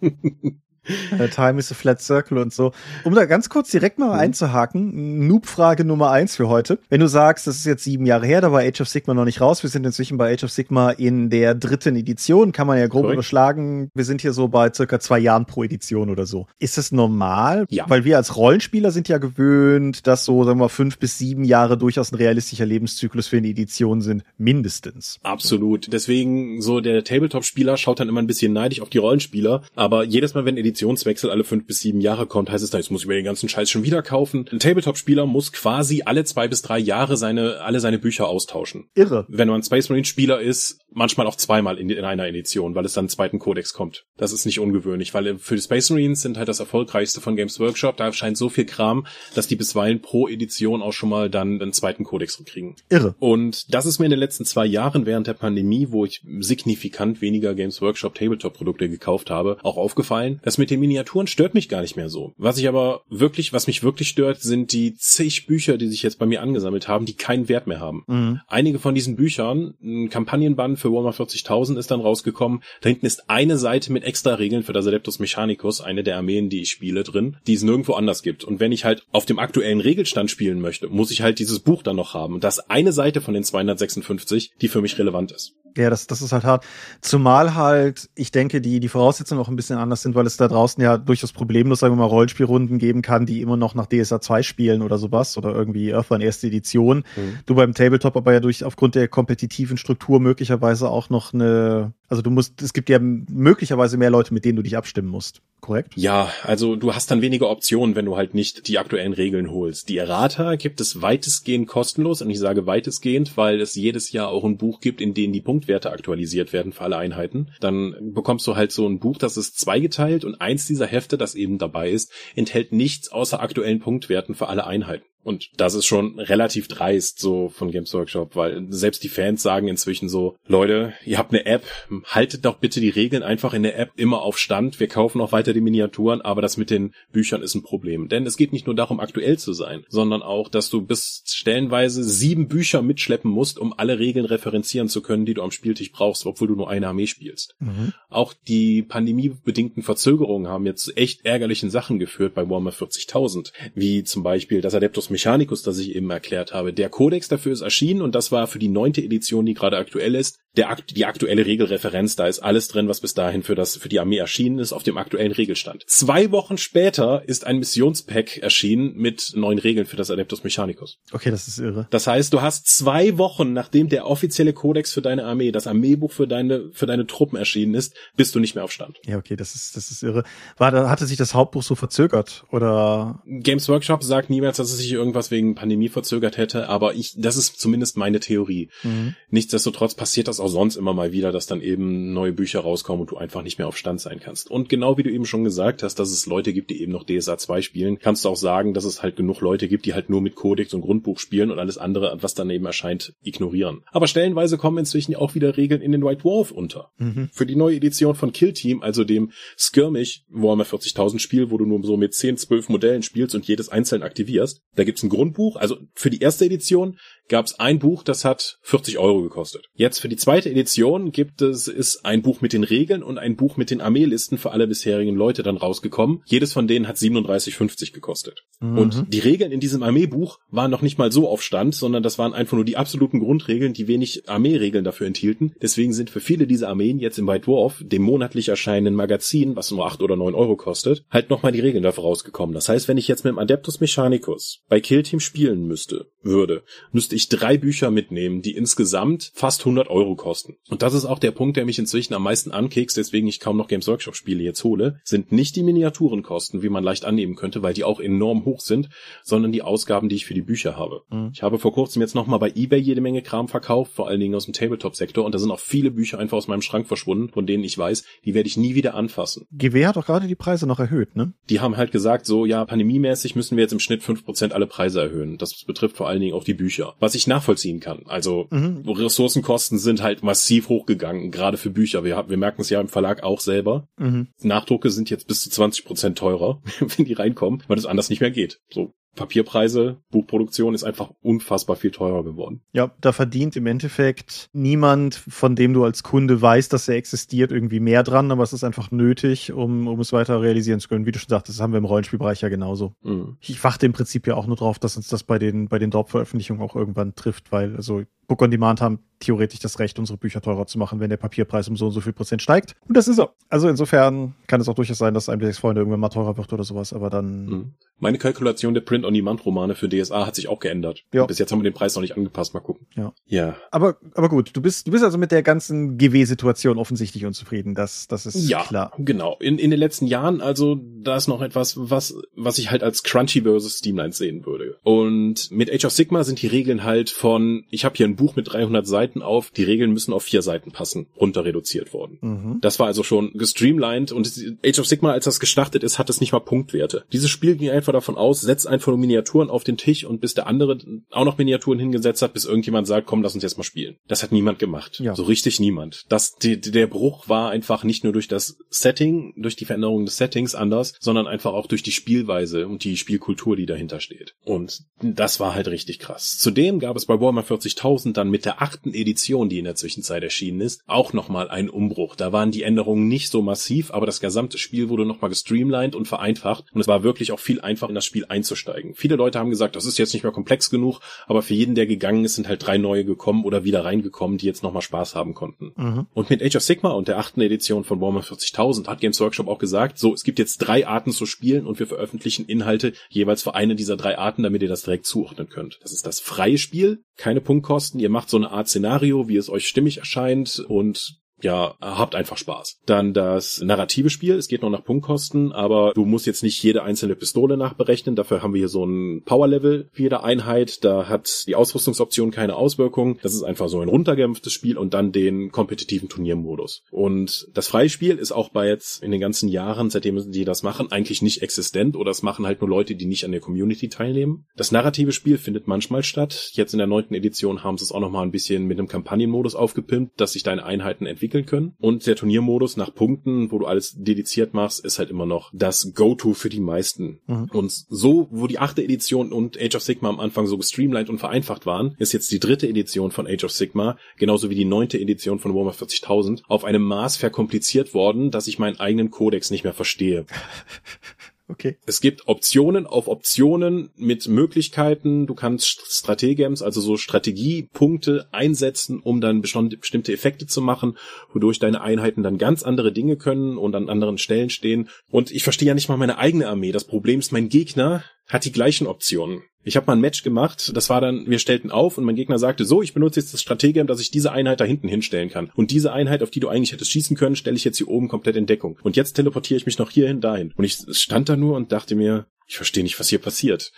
A: Time is a flat circle und so. Um da ganz kurz direkt mal mhm. einzuhaken, Noob-Frage Nummer eins für heute. Wenn du sagst, das ist jetzt sieben Jahre her, da war Age of Sigma noch nicht raus, wir sind inzwischen bei Age of Sigma in der dritten Edition, kann man ja grob Correct. überschlagen. Wir sind hier so bei circa zwei Jahren pro Edition oder so. Ist das normal?
B: Ja.
A: Weil wir als Rollenspieler sind ja gewöhnt, dass so, sagen wir mal, fünf bis sieben Jahre durchaus ein realistischer Lebenszyklus für eine Edition sind, mindestens.
B: Absolut. Deswegen, so der Tabletop-Spieler schaut dann immer ein bisschen neidisch auf die Rollenspieler, aber jedes Mal, wenn Edition Editionswechsel alle fünf bis sieben Jahre kommt, heißt es dann, jetzt muss ich mir den ganzen Scheiß schon wieder kaufen. Ein Tabletop-Spieler muss quasi alle zwei bis drei Jahre seine, alle seine Bücher austauschen.
A: Irre.
B: Wenn man Space Marine Spieler ist, manchmal auch zweimal in, in einer Edition, weil es dann einen zweiten Kodex kommt. Das ist nicht ungewöhnlich, weil für die Space Marines sind halt das erfolgreichste von Games Workshop. Da scheint so viel Kram, dass die bisweilen pro Edition auch schon mal dann einen zweiten Kodex kriegen.
A: Irre.
B: Und das ist mir in den letzten zwei Jahren während der Pandemie, wo ich signifikant weniger Games Workshop Tabletop Produkte gekauft habe, auch aufgefallen. Das mit den Miniaturen stört mich gar nicht mehr so. Was ich aber wirklich, was mich wirklich stört, sind die zig Bücher, die sich jetzt bei mir angesammelt haben, die keinen Wert mehr haben.
A: Mhm.
B: Einige von diesen Büchern, ein Kampagnenband für Warhammer 40.000 ist dann rausgekommen. Da hinten ist eine Seite mit extra Regeln für das Adeptus Mechanicus, eine der Armeen, die ich spiele, drin, die es nirgendwo anders gibt. Und wenn ich halt auf dem aktuellen Regelstand spielen möchte, muss ich halt dieses Buch dann noch haben. Das ist eine Seite von den 256, die für mich relevant ist.
A: Ja, das, das ist halt hart. Zumal halt, ich denke, die, die Voraussetzungen auch ein bisschen anders sind, weil es da draußen ja durchaus problemlos, sagen wir mal, Rollenspielrunden geben kann, die immer noch nach DSA 2 spielen oder sowas oder irgendwie Earthbound erste Edition.
B: Mhm.
A: Du beim Tabletop aber ja durch, aufgrund der kompetitiven Struktur möglicherweise auch noch eine, also du musst, es gibt ja möglicherweise mehr Leute, mit denen du dich abstimmen musst. Korrekt?
B: Ja, also du hast dann weniger Optionen, wenn du halt nicht die aktuellen Regeln holst. Die Errata gibt es weitestgehend kostenlos und ich sage weitestgehend, weil es jedes Jahr auch ein Buch gibt, in dem die Punktwerte aktualisiert werden für alle Einheiten. Dann bekommst du halt so ein Buch, das ist zweigeteilt und eins dieser Hefte, das eben dabei ist, enthält nichts außer aktuellen Punktwerten für alle Einheiten. Und das ist schon relativ dreist so von Games Workshop, weil selbst die Fans sagen inzwischen so, Leute, ihr habt eine App, haltet doch bitte die Regeln einfach in der App immer auf Stand. Wir kaufen auch weiter die Miniaturen, aber das mit den Büchern ist ein Problem. Denn es geht nicht nur darum, aktuell zu sein, sondern auch, dass du bis stellenweise sieben Bücher mitschleppen musst, um alle Regeln referenzieren zu können, die du am Spieltisch brauchst, obwohl du nur eine Armee spielst.
A: Mhm.
B: Auch die pandemiebedingten Verzögerungen haben jetzt zu echt ärgerlichen Sachen geführt bei Warhammer 40.000, wie zum Beispiel das Adeptus Mechanicus, das ich eben erklärt habe. Der Kodex dafür ist erschienen und das war für die neunte Edition, die gerade aktuell ist, der, die aktuelle Regelreferenz. Da ist alles drin, was bis dahin für das, für die Armee erschienen ist, auf dem aktuellen Regelstand. Zwei Wochen später ist ein Missionspack erschienen mit neuen Regeln für das Adeptus Mechanicus.
A: Okay, das ist irre.
B: Das heißt, du hast zwei Wochen, nachdem der offizielle Kodex für deine Armee, das Armeebuch für deine, für deine Truppen erschienen ist, bist du nicht mehr auf Stand.
A: Ja, okay, das ist, das ist irre. War, da hatte sich das Hauptbuch so verzögert oder?
B: Games Workshop sagt niemals, dass es sich irgendwas wegen Pandemie verzögert hätte, aber ich, das ist zumindest meine Theorie.
A: Mhm.
B: Nichtsdestotrotz passiert das auch sonst immer mal wieder, dass dann eben neue Bücher rauskommen und du einfach nicht mehr auf Stand sein kannst. Und genau wie du eben schon gesagt hast, dass es Leute gibt, die eben noch DSA 2 spielen, kannst du auch sagen, dass es halt genug Leute gibt, die halt nur mit Codex und Grundbuch spielen und alles andere, was daneben erscheint, ignorieren. Aber stellenweise kommen inzwischen auch wieder Regeln in den White Dwarf unter.
A: Mhm.
B: Für die neue Edition von Kill Team, also dem Skirmish Warhammer 40.000 Spiel, wo du nur so mit 10, 12 Modellen spielst und jedes einzeln aktivierst, da gibt's ein Grundbuch, also für die erste Edition gab es ein Buch, das hat 40 Euro gekostet. Jetzt für die zweite Edition gibt es ist ein Buch mit den Regeln und ein Buch mit den Armeelisten für alle bisherigen Leute dann rausgekommen. Jedes von denen hat 37,50 gekostet.
A: Mhm.
B: Und die Regeln in diesem Armeebuch waren noch nicht mal so auf Stand, sondern das waren einfach nur die absoluten Grundregeln, die wenig Armeeregeln dafür enthielten. Deswegen sind für viele dieser Armeen jetzt im White Dwarf, dem monatlich erscheinenden Magazin, was nur 8 oder 9 Euro kostet, halt nochmal die Regeln dafür rausgekommen. Das heißt, wenn ich jetzt mit dem Adeptus Mechanicus bei Kill Team spielen müsste, würde, müsste ich drei Bücher mitnehmen, die insgesamt fast 100 Euro kosten. Und das ist auch der Punkt, der mich inzwischen am meisten ankekst, deswegen ich kaum noch Games Workshop Spiele jetzt hole, sind nicht die Miniaturenkosten, wie man leicht annehmen könnte, weil die auch enorm hoch sind, sondern die Ausgaben, die ich für die Bücher habe.
A: Mhm.
B: Ich habe vor kurzem jetzt nochmal bei eBay jede Menge Kram verkauft, vor allen Dingen aus dem Tabletop-Sektor und da sind auch viele Bücher einfach aus meinem Schrank verschwunden, von denen ich weiß, die werde ich nie wieder anfassen.
A: GW hat doch gerade die Preise noch erhöht, ne?
B: Die haben halt gesagt, so, ja, pandemiemäßig müssen wir jetzt im Schnitt fünf Prozent alle Preise erhöhen. Das betrifft vor allen Dingen auch die Bücher. Was ich nachvollziehen kann. Also,
A: Mhm.
B: Ressourcenkosten sind halt massiv hochgegangen, gerade für Bücher. Wir, wir merken es ja im Verlag auch selber.
A: Mhm.
B: Nachdrucke sind jetzt bis zu 20 Prozent teurer, wenn die reinkommen, weil das anders nicht mehr geht. So, Papierpreise, Buchproduktion ist einfach unfassbar viel teurer geworden.
A: Ja, da verdient im Endeffekt niemand, von dem du als Kunde weißt, dass er existiert, irgendwie mehr dran, aber es ist einfach nötig, um, um es weiter realisieren zu können. Wie du schon sagtest, das haben wir im Rollenspielbereich ja genauso.
B: Mhm.
A: Ich warte im Prinzip ja auch nur drauf, dass uns das bei den, bei den Drop-Veröffentlichungen auch irgendwann trifft, weil also Book on Demand haben theoretisch das Recht, unsere Bücher teurer zu machen, wenn der Papierpreis um so und so viel Prozent steigt. Und das ist er. Also insofern kann es auch durchaus sein, dass einem die Freunde irgendwann mal teurer wird oder sowas, aber dann.
B: Mhm. Meine Kalkulation der Print-on-Demand-Romane für DSA hat sich auch geändert.
A: Ja.
B: Bis jetzt haben wir den Preis noch nicht angepasst. Mal gucken.
A: Ja.
B: Ja.
A: Aber, aber gut, du bist, du bist also mit der ganzen GW-Situation offensichtlich unzufrieden. Das, das ist
B: ja,
A: klar.
B: genau. In, in den letzten Jahren, also, da ist noch etwas, was, was ich halt als Crunchy versus Steamline sehen würde. Und mit Age of Sigma sind die Regeln halt von, ich habe hier ein Buch mit 300 Seiten auf, die Regeln müssen auf vier Seiten passen, runter reduziert worden.
A: Mhm.
B: Das war also schon gestreamlined und Age of Sigma, als das gestartet ist, hat es nicht mal Punktwerte. Dieses Spiel ging einfach davon aus, setz einfach nur Miniaturen auf den Tisch und bis der andere auch noch Miniaturen hingesetzt hat, bis irgendjemand sagt, komm, lass uns jetzt mal spielen. Das hat niemand gemacht.
A: Ja.
B: So richtig niemand. Das, die, der Bruch war einfach nicht nur durch das Setting, durch die Veränderung des Settings anders, sondern einfach auch durch die Spielweise und die Spielkultur, die dahinter steht. Und das war halt richtig krass. Zudem gab es bei Warhammer 40.000 dann mit der achten Edition, die in der Zwischenzeit erschienen ist, auch nochmal einen Umbruch. Da waren die Änderungen nicht so massiv, aber das gesamte Spiel wurde nochmal gestreamlined und vereinfacht und es war wirklich auch viel einfacher in das Spiel einzusteigen. Viele Leute haben gesagt, das ist jetzt nicht mehr komplex genug, aber für jeden, der gegangen ist, sind halt drei neue gekommen oder wieder reingekommen, die jetzt nochmal Spaß haben konnten.
A: Mhm.
B: Und mit Age of Sigma und der achten Edition von Warhammer 40.000 hat Games Workshop auch gesagt, so, es gibt jetzt drei Arten zu spielen und wir veröffentlichen Inhalte jeweils für eine dieser drei Arten, damit ihr das direkt zuordnen könnt. Das ist das freie Spiel, keine Punktkosten, ihr macht so eine Art Szenario, wie es euch stimmig erscheint und ja, habt einfach Spaß. Dann das narrative Spiel, es geht noch nach Punktkosten, aber du musst jetzt nicht jede einzelne Pistole nachberechnen. Dafür haben wir hier so ein Power-Level für jede Einheit. Da hat die Ausrüstungsoption keine Auswirkung. Das ist einfach so ein runtergämpftes Spiel und dann den kompetitiven Turniermodus. Und das freie Spiel ist auch bei jetzt in den ganzen Jahren, seitdem die das machen, eigentlich nicht existent oder es machen halt nur Leute, die nicht an der Community teilnehmen. Das narrative Spiel findet manchmal statt. Jetzt in der neunten Edition haben sie es auch noch mal ein bisschen mit einem Kampagnenmodus aufgepimpt, dass sich deine Einheiten entwickeln können. Und der Turniermodus nach Punkten, wo du alles dediziert machst, ist halt immer noch das Go-To für die meisten.
A: Mhm.
B: Und so, wo die achte Edition und Age of Sigma am Anfang so gestreamlined und vereinfacht waren, ist jetzt die dritte Edition von Age of Sigma, genauso wie die neunte Edition von Warhammer 40.000, auf einem Maß verkompliziert worden, dass ich meinen eigenen Kodex nicht mehr verstehe.
A: Okay.
B: Es gibt Optionen auf Optionen mit Möglichkeiten. Du kannst Strategems, also so Strategiepunkte einsetzen, um dann bestimmte Effekte zu machen, wodurch deine Einheiten dann ganz andere Dinge können und an anderen Stellen stehen. Und ich verstehe ja nicht mal meine eigene Armee. Das Problem ist, mein Gegner hat die gleichen Optionen. Ich habe mal ein Match gemacht, das war dann, wir stellten auf und mein Gegner sagte, so, ich benutze jetzt das Strategem, dass ich diese Einheit da hinten hinstellen kann. Und diese Einheit, auf die du eigentlich hättest schießen können, stelle ich jetzt hier oben komplett in Deckung. Und jetzt teleportiere ich mich noch hierhin, dahin. Und ich stand da nur und dachte mir, ich verstehe nicht, was hier passiert.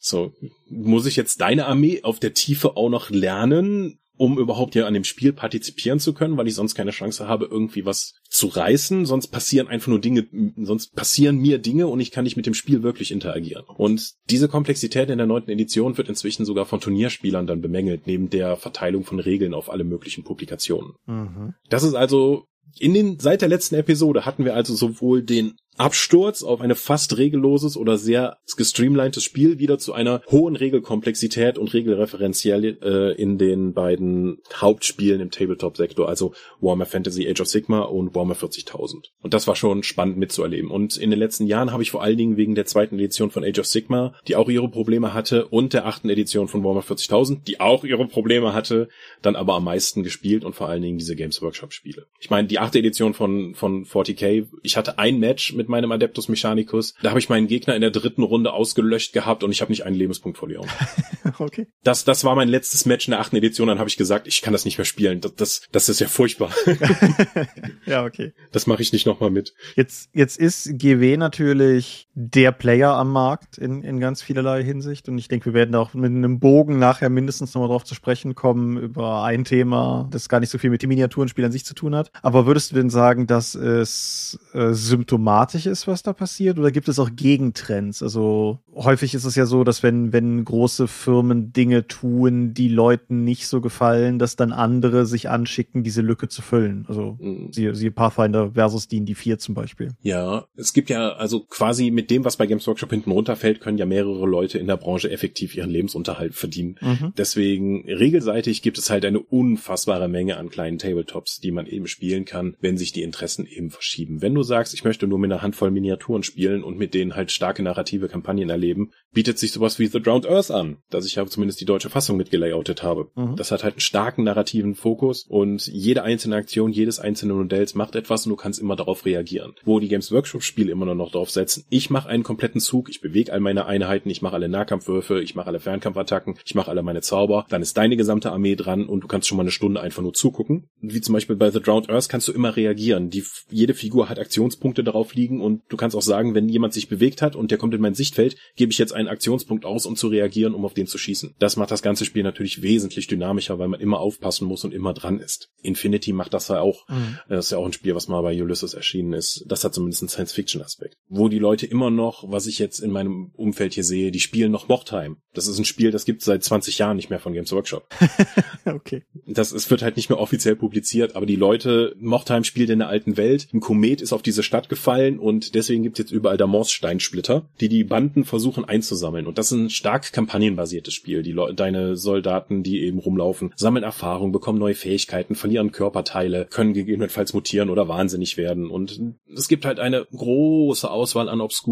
B: So, muss ich jetzt deine Armee auf der Tiefe auch noch lernen, um überhaupt hier an dem Spiel partizipieren zu können, weil ich sonst keine Chance habe, irgendwie was zu reißen. Sonst passieren einfach nur Dinge, sonst passieren mir Dinge und ich kann nicht mit dem Spiel wirklich interagieren. Und diese Komplexität in der neunten Edition wird inzwischen sogar von Turnierspielern dann bemängelt, neben der Verteilung von Regeln auf alle möglichen Publikationen.
A: Mhm.
B: Das ist also in den, seit der letzten Episode hatten wir also sowohl den Absturz auf eine fast regelloses oder sehr gestreamlinedes Spiel wieder zu einer hohen Regelkomplexität und Regelreferenziell äh, in den beiden Hauptspielen im Tabletop-Sektor, also Warhammer Fantasy Age of Sigma und Warhammer 40.000. Und das war schon spannend mitzuerleben. Und in den letzten Jahren habe ich vor allen Dingen wegen der zweiten Edition von Age of Sigma, die auch ihre Probleme hatte, und der achten Edition von Warhammer 40.000, die auch ihre Probleme hatte, dann aber am meisten gespielt und vor allen Dingen diese Games Workshop Spiele. Ich meine, die achte Edition von, von 40k, ich hatte ein Match mit meinem Adeptus Mechanicus, da habe ich meinen Gegner in der dritten Runde ausgelöscht gehabt und ich habe nicht einen Lebenspunkt verloren.
A: okay.
B: Das, das war mein letztes Match in der achten Edition, dann habe ich gesagt, ich kann das nicht mehr spielen. Das, das, das ist ja furchtbar.
A: ja, okay.
B: Das mache ich nicht nochmal mit.
A: Jetzt, jetzt ist GW natürlich der Player am Markt in, in ganz vielerlei Hinsicht. Und ich denke, wir werden da auch mit einem Bogen nachher mindestens nochmal drauf zu sprechen kommen über ein Thema, das gar nicht so viel mit dem Miniaturenspiel an sich zu tun hat. Aber würdest du denn sagen, dass es äh, symptomatisch ist, was da passiert? Oder gibt es auch Gegentrends? Also häufig ist es ja so, dass wenn, wenn große Firmen Dinge tun, die Leuten nicht so gefallen, dass dann andere sich anschicken, diese Lücke zu füllen. Also
B: Mhm.
A: siehe, siehe Pathfinder versus D&D 4 zum Beispiel.
B: Ja, es gibt ja also quasi mit dem, was bei Games Workshop hinten runterfällt, können ja mehrere Leute in der Branche effektiv ihren Lebensunterhalt verdienen.
A: Mhm.
B: Deswegen regelseitig gibt es halt eine unfassbare Menge an kleinen Tabletops, die man eben spielen kann, wenn sich die Interessen eben verschieben. Wenn du sagst, ich möchte nur mit einer Handvoll Miniaturen spielen und mit denen halt starke narrative Kampagnen erleben, bietet sich sowas wie The Drowned Earth an, dass ich ja zumindest die deutsche Fassung mitgelayoutet habe.
A: Mhm.
B: Das hat halt einen starken narrativen Fokus und jede einzelne Aktion jedes einzelnen Modells macht etwas und du kannst immer darauf reagieren. Wo die Games Workshop Spiele immer nur noch drauf setzen, ich mache mache einen kompletten Zug, ich bewege all meine Einheiten, ich mache alle Nahkampfwürfe, ich mache alle Fernkampfattacken, ich mache alle meine Zauber, dann ist deine gesamte Armee dran und du kannst schon mal eine Stunde einfach nur zugucken. Wie zum Beispiel bei The Drowned Earth kannst du immer reagieren. Die, jede Figur hat Aktionspunkte darauf liegen und du kannst auch sagen, wenn jemand sich bewegt hat und der kommt in mein Sichtfeld, gebe ich jetzt einen Aktionspunkt aus, um zu reagieren, um auf den zu schießen. Das macht das ganze Spiel natürlich wesentlich dynamischer, weil man immer aufpassen muss und immer dran ist. Infinity macht das ja auch. Mhm. Das ist ja auch ein Spiel, was mal bei Ulysses erschienen ist. Das hat zumindest einen Science-Fiction-Aspekt. Wo die Leute immer noch, was ich jetzt in meinem Umfeld hier sehe, die spielen noch Mordheim. Das ist ein Spiel, das gibt seit 20 Jahren nicht mehr von Games Workshop.
A: okay.
B: Das es wird halt nicht mehr offiziell publiziert, aber die Leute, Mordheim spielt in der alten Welt. Ein Komet ist auf diese Stadt gefallen und deswegen gibt es jetzt überall Damors-Steinsplitter, die die Banden versuchen einzusammeln. Und das ist ein stark kampagnenbasiertes Spiel. Die Le deine Soldaten, die eben rumlaufen, sammeln Erfahrung, bekommen neue Fähigkeiten, verlieren Körperteile, können gegebenenfalls mutieren oder wahnsinnig werden. Und es gibt halt eine große Auswahl an obskuren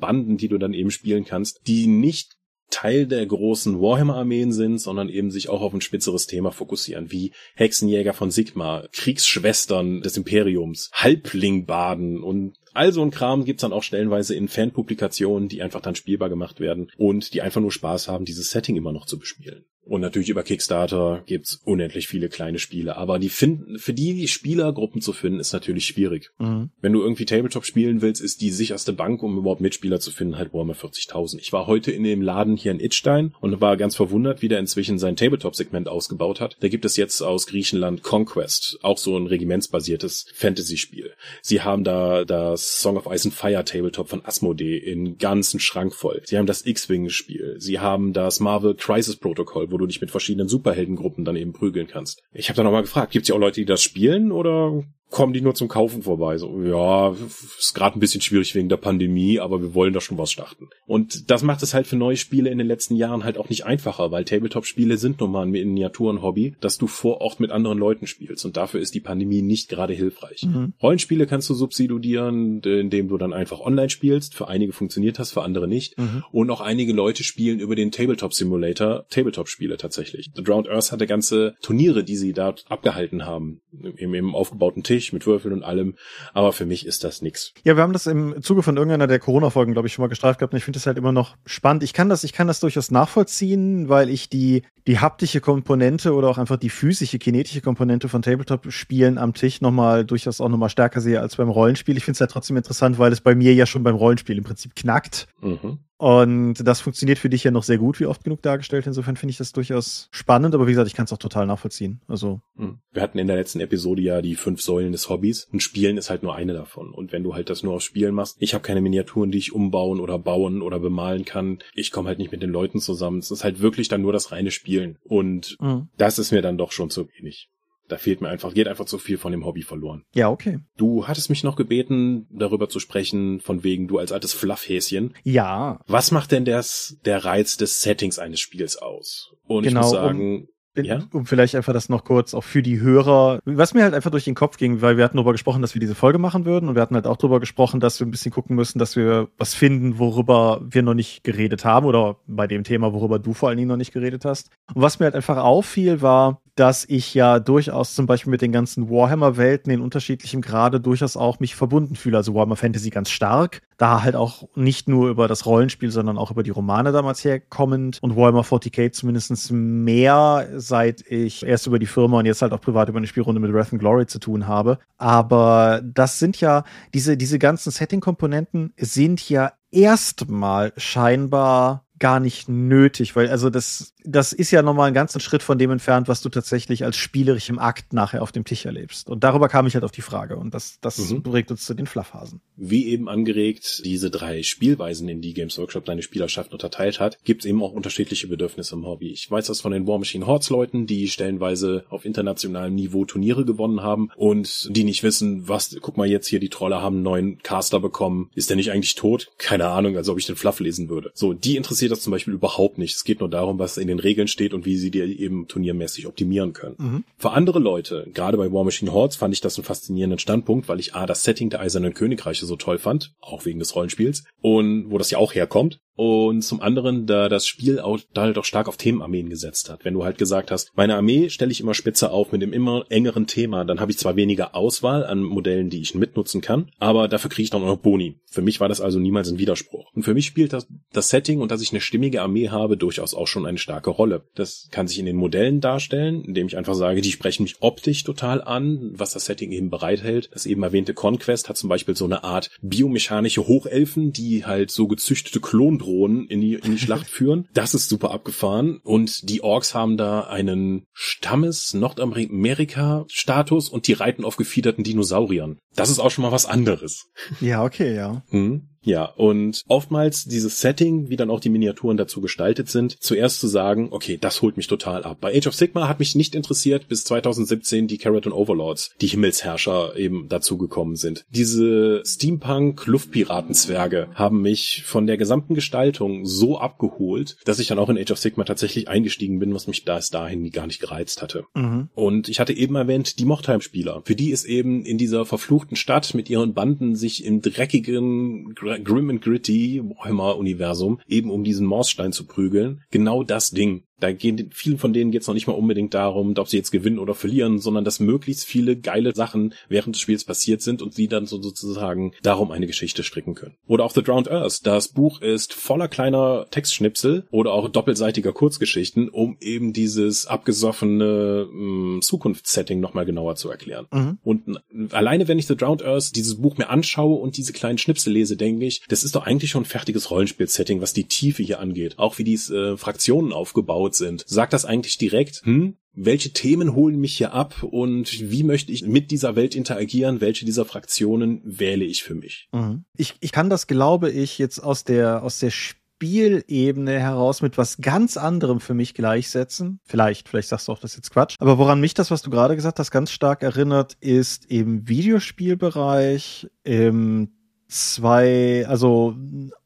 B: Banden, die du dann eben spielen kannst, die nicht Teil der großen Warhammer-Armeen sind, sondern eben sich auch auf ein spitzeres Thema fokussieren, wie Hexenjäger von Sigma, Kriegsschwestern des Imperiums, Halblingbaden und all so ein Kram gibt's dann auch stellenweise in Fanpublikationen, die einfach dann spielbar gemacht werden und die einfach nur Spaß haben, dieses Setting immer noch zu bespielen. Und natürlich über Kickstarter gibt's unendlich viele kleine Spiele. Aber die finden, für die, die Spielergruppen zu finden, ist natürlich schwierig. Mhm. Wenn du irgendwie Tabletop spielen willst, ist die sicherste Bank, um überhaupt Mitspieler zu finden, halt Warhammer 40.000. Ich war heute in dem Laden hier in Itstein und war ganz verwundert, wie der inzwischen sein Tabletop-Segment ausgebaut hat. Da gibt es jetzt aus Griechenland Conquest, auch so ein regimentsbasiertes Fantasy-Spiel. Sie haben da das Song of Ice and Fire Tabletop von Asmodee in ganzen Schrank voll. Sie haben das X-Wing-Spiel. Sie haben das Marvel Crisis Protocol, wo du dich mit verschiedenen Superheldengruppen dann eben prügeln kannst. Ich habe da nochmal gefragt, gibt's ja auch Leute, die das spielen oder kommen die nur zum Kaufen vorbei. So, ja, ist gerade ein bisschen schwierig wegen der Pandemie, aber wir wollen da schon was starten. Und das macht es halt für neue Spiele in den letzten Jahren halt auch nicht einfacher, weil Tabletop-Spiele sind nun mal ein Miniaturen-Hobby, dass du vor Ort mit anderen Leuten spielst. Und dafür ist die Pandemie nicht gerade hilfreich. Mhm. Rollenspiele kannst du substituieren, indem du dann einfach online spielst. Für einige funktioniert das, für andere nicht. Mhm. Und auch einige Leute spielen über den Tabletop-Simulator Tabletop-Spiele tatsächlich. The Drowned Earth hatte ganze Turniere, die sie dort abgehalten haben, im, im aufgebauten Tisch Tisch mit Würfeln und allem. Aber für mich ist das nix.
A: Ja, wir haben das im Zuge von irgendeiner der Corona-Folgen, glaube ich, schon mal gestreift gehabt. Und ich finde das halt immer noch spannend. Ich kann das, ich kann das durchaus nachvollziehen, weil ich die, die haptische Komponente oder auch einfach die physische, kinetische Komponente von Tabletop-Spielen am Tisch nochmal durchaus auch nochmal stärker sehe als beim Rollenspiel. Ich finde es halt trotzdem interessant, weil es bei mir ja schon beim Rollenspiel im Prinzip knackt. Mhm. Und das funktioniert für dich ja noch sehr gut, wie oft genug dargestellt. Insofern finde ich das durchaus spannend, aber wie gesagt, ich kann es auch total nachvollziehen. Also.
B: Hm. Wir hatten in der letzten Episode ja die fünf Säulen des Hobbys und Spielen ist halt nur eine davon. Und wenn du halt das nur aus Spielen machst, ich habe keine Miniaturen, die ich umbauen oder bauen oder bemalen kann. Ich komme halt nicht mit den Leuten zusammen. Es ist halt wirklich dann nur das reine Spielen. Und mhm. das ist mir dann doch schon zu wenig. Da fehlt mir einfach, geht einfach zu viel von dem Hobby verloren.
A: Ja, okay.
B: Du hattest mich noch gebeten, darüber zu sprechen, von wegen du als altes Fluffhäschen.
A: Ja.
B: Was macht denn das, der Reiz des Settings eines Spiels aus? Und genau, ich muss sagen,
A: um ja? um vielleicht einfach das noch kurz auch für die Hörer, was mir halt einfach durch den Kopf ging, weil wir hatten darüber gesprochen, dass wir diese Folge machen würden und wir hatten halt auch darüber gesprochen, dass wir ein bisschen gucken müssen, dass wir was finden, worüber wir noch nicht geredet haben oder bei dem Thema, worüber du vor allen Dingen noch nicht geredet hast. Und was mir halt einfach auffiel, war, dass ich ja durchaus zum Beispiel mit den ganzen Warhammer-Welten in unterschiedlichem Grade durchaus auch mich verbunden fühle. Also Warhammer Fantasy ganz stark, da halt auch nicht nur über das Rollenspiel, sondern auch über die Romane damals herkommend und Warhammer 40k zumindest mehr, seit ich erst über die Firma und jetzt halt auch privat über eine Spielrunde mit Wrath and Glory zu tun habe. Aber das sind ja, diese, diese ganzen Setting-Komponenten sind ja erstmal scheinbar gar nicht nötig, weil also das das ist ja nochmal einen ganzen Schritt von dem entfernt, was du tatsächlich als spielerisch im Akt nachher auf dem Tisch erlebst. Und darüber kam ich halt auf die Frage. Und das, das mhm. bringt uns zu den Fluffhasen.
B: Wie eben angeregt, diese drei Spielweisen, in die Games Workshop seine Spielerschaft unterteilt hat, gibt es eben auch unterschiedliche Bedürfnisse im Hobby. Ich weiß das von den War Machine Hordes Leuten, die stellenweise auf internationalem Niveau Turniere gewonnen haben und die nicht wissen, was, guck mal jetzt hier, die Trolle haben einen neuen Caster bekommen. Ist der nicht eigentlich tot? Keine Ahnung, als ob ich den Fluff lesen würde. So, die interessiert das zum Beispiel überhaupt nicht. Es geht nur darum, was in den Regeln steht und wie sie dir eben turniermäßig optimieren können. Mhm. Für andere Leute, gerade bei War Machine Hordes, fand ich das einen faszinierenden Standpunkt, weil ich A, das Setting der Eisernen Königreiche so toll fand, auch wegen des Rollenspiels, und wo das ja auch herkommt. Und zum anderen, da das Spiel auch, da halt auch stark auf Themenarmeen gesetzt hat. Wenn du halt gesagt hast, meine Armee stelle ich immer spitze auf mit dem immer engeren Thema, dann habe ich zwar weniger Auswahl an Modellen, die ich mitnutzen kann, aber dafür kriege ich dann auch noch Boni. Für mich war das also niemals ein Widerspruch. Und für mich spielt das, das Setting und dass ich eine stimmige Armee habe durchaus auch schon eine starke Rolle. Das kann sich in den Modellen darstellen, indem ich einfach sage, die sprechen mich optisch total an, was das Setting eben bereithält. Das eben erwähnte Conquest hat zum Beispiel so eine Art biomechanische Hochelfen, die halt so gezüchtete Klondrohnen in die, in die Schlacht führen. Das ist super abgefahren. Und die Orks haben da einen Stammes-Nordamerika-Status und die reiten auf gefiederten Dinosauriern. Das ist auch schon mal was anderes.
A: Ja, okay, ja.
B: Hm. Ja, und oftmals dieses Setting, wie dann auch die Miniaturen dazu gestaltet sind, zuerst zu sagen, okay, das holt mich total ab. Bei Age of Sigma hat mich nicht interessiert, bis 2017 die Keratin Overlords, die Himmelsherrscher eben dazugekommen sind. Diese Steampunk-Luftpiratenzwerge haben mich von der gesamten Gestaltung so abgeholt, dass ich dann auch in Age of Sigma tatsächlich eingestiegen bin, was mich da bis dahin gar nicht gereizt hatte. Mhm. Und ich hatte eben erwähnt, die Mochtheim-Spieler. Für die ist eben in dieser verfluchten Stadt mit ihren Banden sich im dreckigen Grim and Gritty Warhammer-Universum, eben um diesen Morsstein zu prügeln. Genau das Ding. Da gehen vielen von denen jetzt noch nicht mal unbedingt darum, ob sie jetzt gewinnen oder verlieren, sondern dass möglichst viele geile Sachen während des Spiels passiert sind und sie dann so sozusagen darum eine Geschichte stricken können. Oder auch The Drowned Earth. Das Buch ist voller kleiner Textschnipsel oder auch doppelseitiger Kurzgeschichten, um eben dieses abgesoffene mm, Zukunftssetting nochmal genauer zu erklären. Mhm. Und alleine wenn ich The Drowned Earth dieses Buch mir anschaue und diese kleinen Schnipsel lese, denke ich, das ist doch eigentlich schon ein fertiges Rollenspiel-Setting, was die Tiefe hier angeht. Auch wie diese äh, Fraktionen aufgebaut sind. Sagt das eigentlich direkt, hm, welche Themen holen mich hier ab und wie möchte ich mit dieser Welt interagieren? Welche dieser Fraktionen wähle ich für mich?
A: Mhm. Ich, ich kann das, glaube ich, jetzt aus der, aus der Spielebene heraus mit was ganz anderem für mich gleichsetzen. Vielleicht, vielleicht sagst du auch, das ist jetzt Quatsch. Aber woran mich das, was du gerade gesagt hast, ganz stark erinnert, ist im Videospielbereich, im zwei, also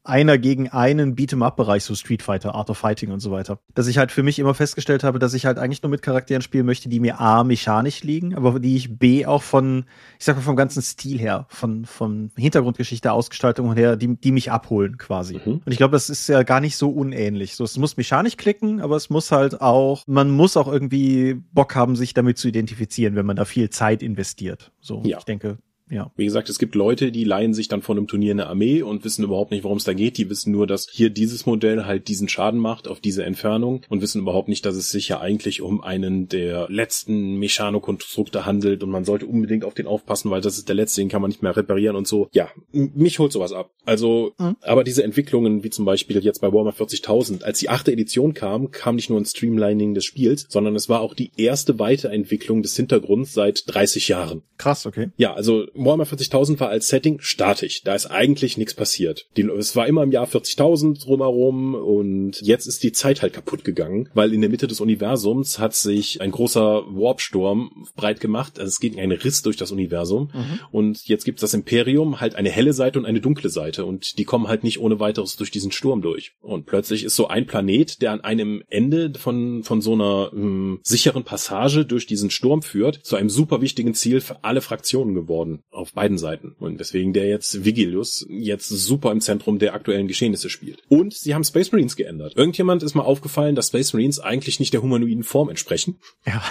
A: einer gegen einen Beat'em-up-Bereich, so Street Fighter, Art of Fighting und so weiter. Dass ich halt für mich immer festgestellt habe, dass ich halt eigentlich nur mit Charakteren spielen möchte, die mir A, mechanisch liegen, aber die ich B auch von, ich sag mal, vom ganzen Stil her, von, von Hintergrundgeschichte, Ausgestaltung her, die, die mich abholen quasi. Mhm. Und ich glaube, das ist ja gar nicht so unähnlich. So, es muss mechanisch klicken, aber es muss halt auch, man muss auch irgendwie Bock haben, sich damit zu identifizieren, wenn man da viel Zeit investiert. So, ja. ich denke, ja.
B: Wie gesagt, es gibt Leute, die leihen sich dann von einem Turnier eine Armee und wissen überhaupt nicht, worum es da geht. Die wissen nur, dass hier dieses Modell halt diesen Schaden macht auf diese Entfernung und wissen überhaupt nicht, dass es sich ja eigentlich um einen der letzten Mechanokonstrukte handelt und man sollte unbedingt auf den aufpassen, weil das ist der letzte, den kann man nicht mehr reparieren und so. Ja, mich holt sowas ab. Also, mhm. aber diese Entwicklungen, wie zum Beispiel jetzt bei Warhammer 40.000, als die achte Edition kam, kam nicht nur ein Streamlining des Spiels, sondern es war auch die erste Weiterentwicklung des Hintergrunds seit 30 Jahren.
A: Krass, okay.
B: Ja, also Warhammer 40.000 war als Setting statisch. Da ist eigentlich nichts passiert. Die, es war immer im Jahr 40.000 drumherum und jetzt ist die Zeit halt kaputt gegangen, weil in der Mitte des Universums hat sich ein großer Warpsturm breit gemacht. Also es geht ein Riss durch das Universum mhm. und jetzt gibt es das Imperium halt eine helle Seite und eine dunkle Seite und die kommen halt nicht ohne weiteres durch diesen Sturm durch. Und plötzlich ist so ein Planet, der an einem Ende von, von so einer mh, hm, sicheren Passage durch diesen Sturm führt, zu einem super wichtigen Ziel für alle Fraktionen geworden auf beiden Seiten. Und deswegen der jetzt Vigilius jetzt super im Zentrum der aktuellen Geschehnisse spielt. Und sie haben Space Marines geändert. Irgendjemand ist mal aufgefallen, dass Space Marines eigentlich nicht der humanoiden Form entsprechen. Ja.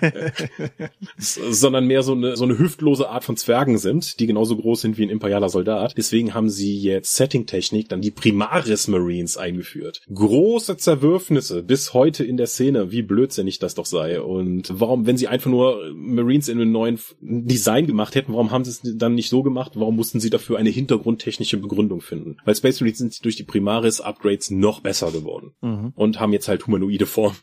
B: sondern mehr so eine, so eine hüftlose Art von Zwergen sind, die genauso groß sind wie ein imperialer Soldat. Deswegen haben sie jetzt Setting-Technik, dann die Primaris Marines eingeführt. Große Zerwürfnisse bis heute in der Szene, wie blödsinnig das doch sei. Und warum, wenn sie einfach nur Marines in einem neuen Design gemacht hätten, warum haben sie es dann nicht so gemacht? Warum mussten sie dafür eine hintergrundtechnische Begründung finden? Weil Space Marines sind durch die Primaris-Upgrades noch besser geworden mhm. und haben jetzt halt humanoide Form.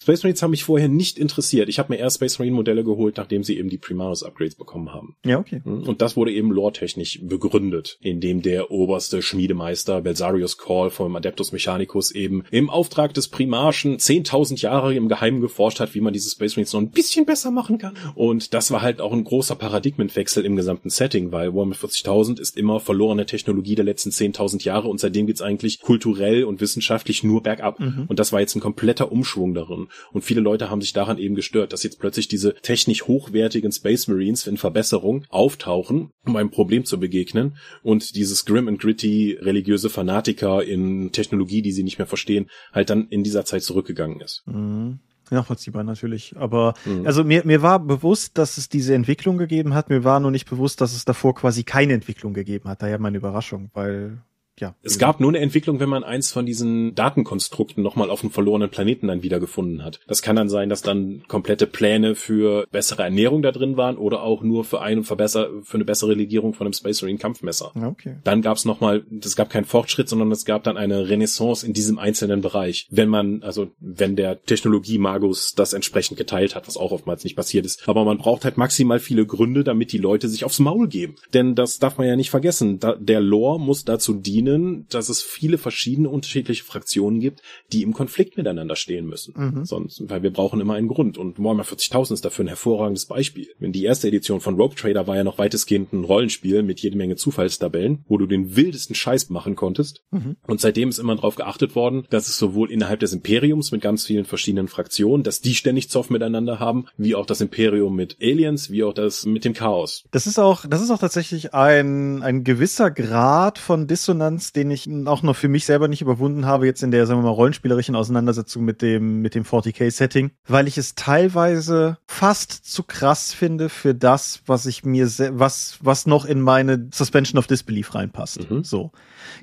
B: Space Marines haben mich vorher nicht interessiert. Ich habe mir erst Space Marine Modelle geholt, nachdem sie eben die Primaris Upgrades bekommen haben.
A: Ja, okay.
B: Hm, und das wurde eben lore-technisch begründet, indem der oberste Schmiedemeister Belsarius Call vom Adeptus Mechanicus eben im Auftrag des Primarchen 10.000 Jahre im Geheimen geforscht hat, wie man diese Space Marines noch ein bisschen besser machen kann. Und das war halt auch ein großer Paradigmenwechsel im gesamten Setting, weil Warhammer 40.000 ist immer verlorene Technologie der letzten 10.000 Jahre und seitdem geht's eigentlich kulturell und wissenschaftlich nur bergab. Mhm. Und das war jetzt ein kompletter Umschwung darin. Und viele Leute haben sich daran eben gestört, dass jetzt plötzlich diese technisch hochwertigen Space Marines in Verbesserung auftauchen, um einem Problem zu begegnen. Und dieses grim and gritty religiöse Fanatiker in Technologie, die sie nicht mehr verstehen, halt dann in dieser Zeit zurückgegangen ist.
A: Mhm. Nachvollziehbar natürlich. Aber mhm. also mir, mir war bewusst, dass es diese Entwicklung gegeben hat. Mir war nur nicht bewusst, dass es davor quasi keine Entwicklung gegeben hat. Daher meine Überraschung, weil ja.
B: Es gab nur eine Entwicklung, wenn man eins von diesen Datenkonstrukten nochmal auf dem verlorenen Planeten dann wiedergefunden hat. Das kann dann sein, dass dann komplette Pläne für bessere Ernährung da drin waren oder auch nur für eine verbesser für eine bessere Legierung von einem Space Marine Kampfmesser.
A: Okay.
B: Dann gab es nochmal, es gab keinen Fortschritt, sondern es gab dann eine Renaissance in diesem einzelnen Bereich. Wenn man, also wenn der Technologie-Magus das entsprechend geteilt hat, was auch oftmals nicht passiert ist. Aber man braucht halt maximal viele Gründe, damit die Leute sich aufs Maul geben. Denn das darf man ja nicht vergessen. Da, der Lore muss dazu dienen, ihnen, dass es viele verschiedene unterschiedliche Fraktionen gibt, die im Konflikt miteinander stehen müssen. Mhm. Sonst, weil wir brauchen immer einen Grund. Und Warhammer 40.000 ist dafür ein hervorragendes Beispiel. Wenn die erste Edition von Rogue Trader war ja noch weitestgehend ein Rollenspiel mit jede Menge Zufallstabellen, wo du den wildesten Scheiß machen konntest. Mhm. Und seitdem ist immer darauf geachtet worden, dass es sowohl innerhalb des Imperiums mit ganz vielen verschiedenen Fraktionen, dass die ständig Zoff miteinander haben, wie auch das Imperium mit Aliens, wie auch das mit dem Chaos.
A: Das ist auch, das ist auch tatsächlich ein, ein gewisser Grad von Dissonanz Distanz, den ich auch noch für mich selber nicht überwunden habe, jetzt in der, sagen wir mal, rollenspielerischen Auseinandersetzung mit dem, mit dem 40k-Setting, weil ich es teilweise fast zu krass finde für das, was ich mir, was, was noch in meine Suspension of Disbelief reinpasst. Mhm. So.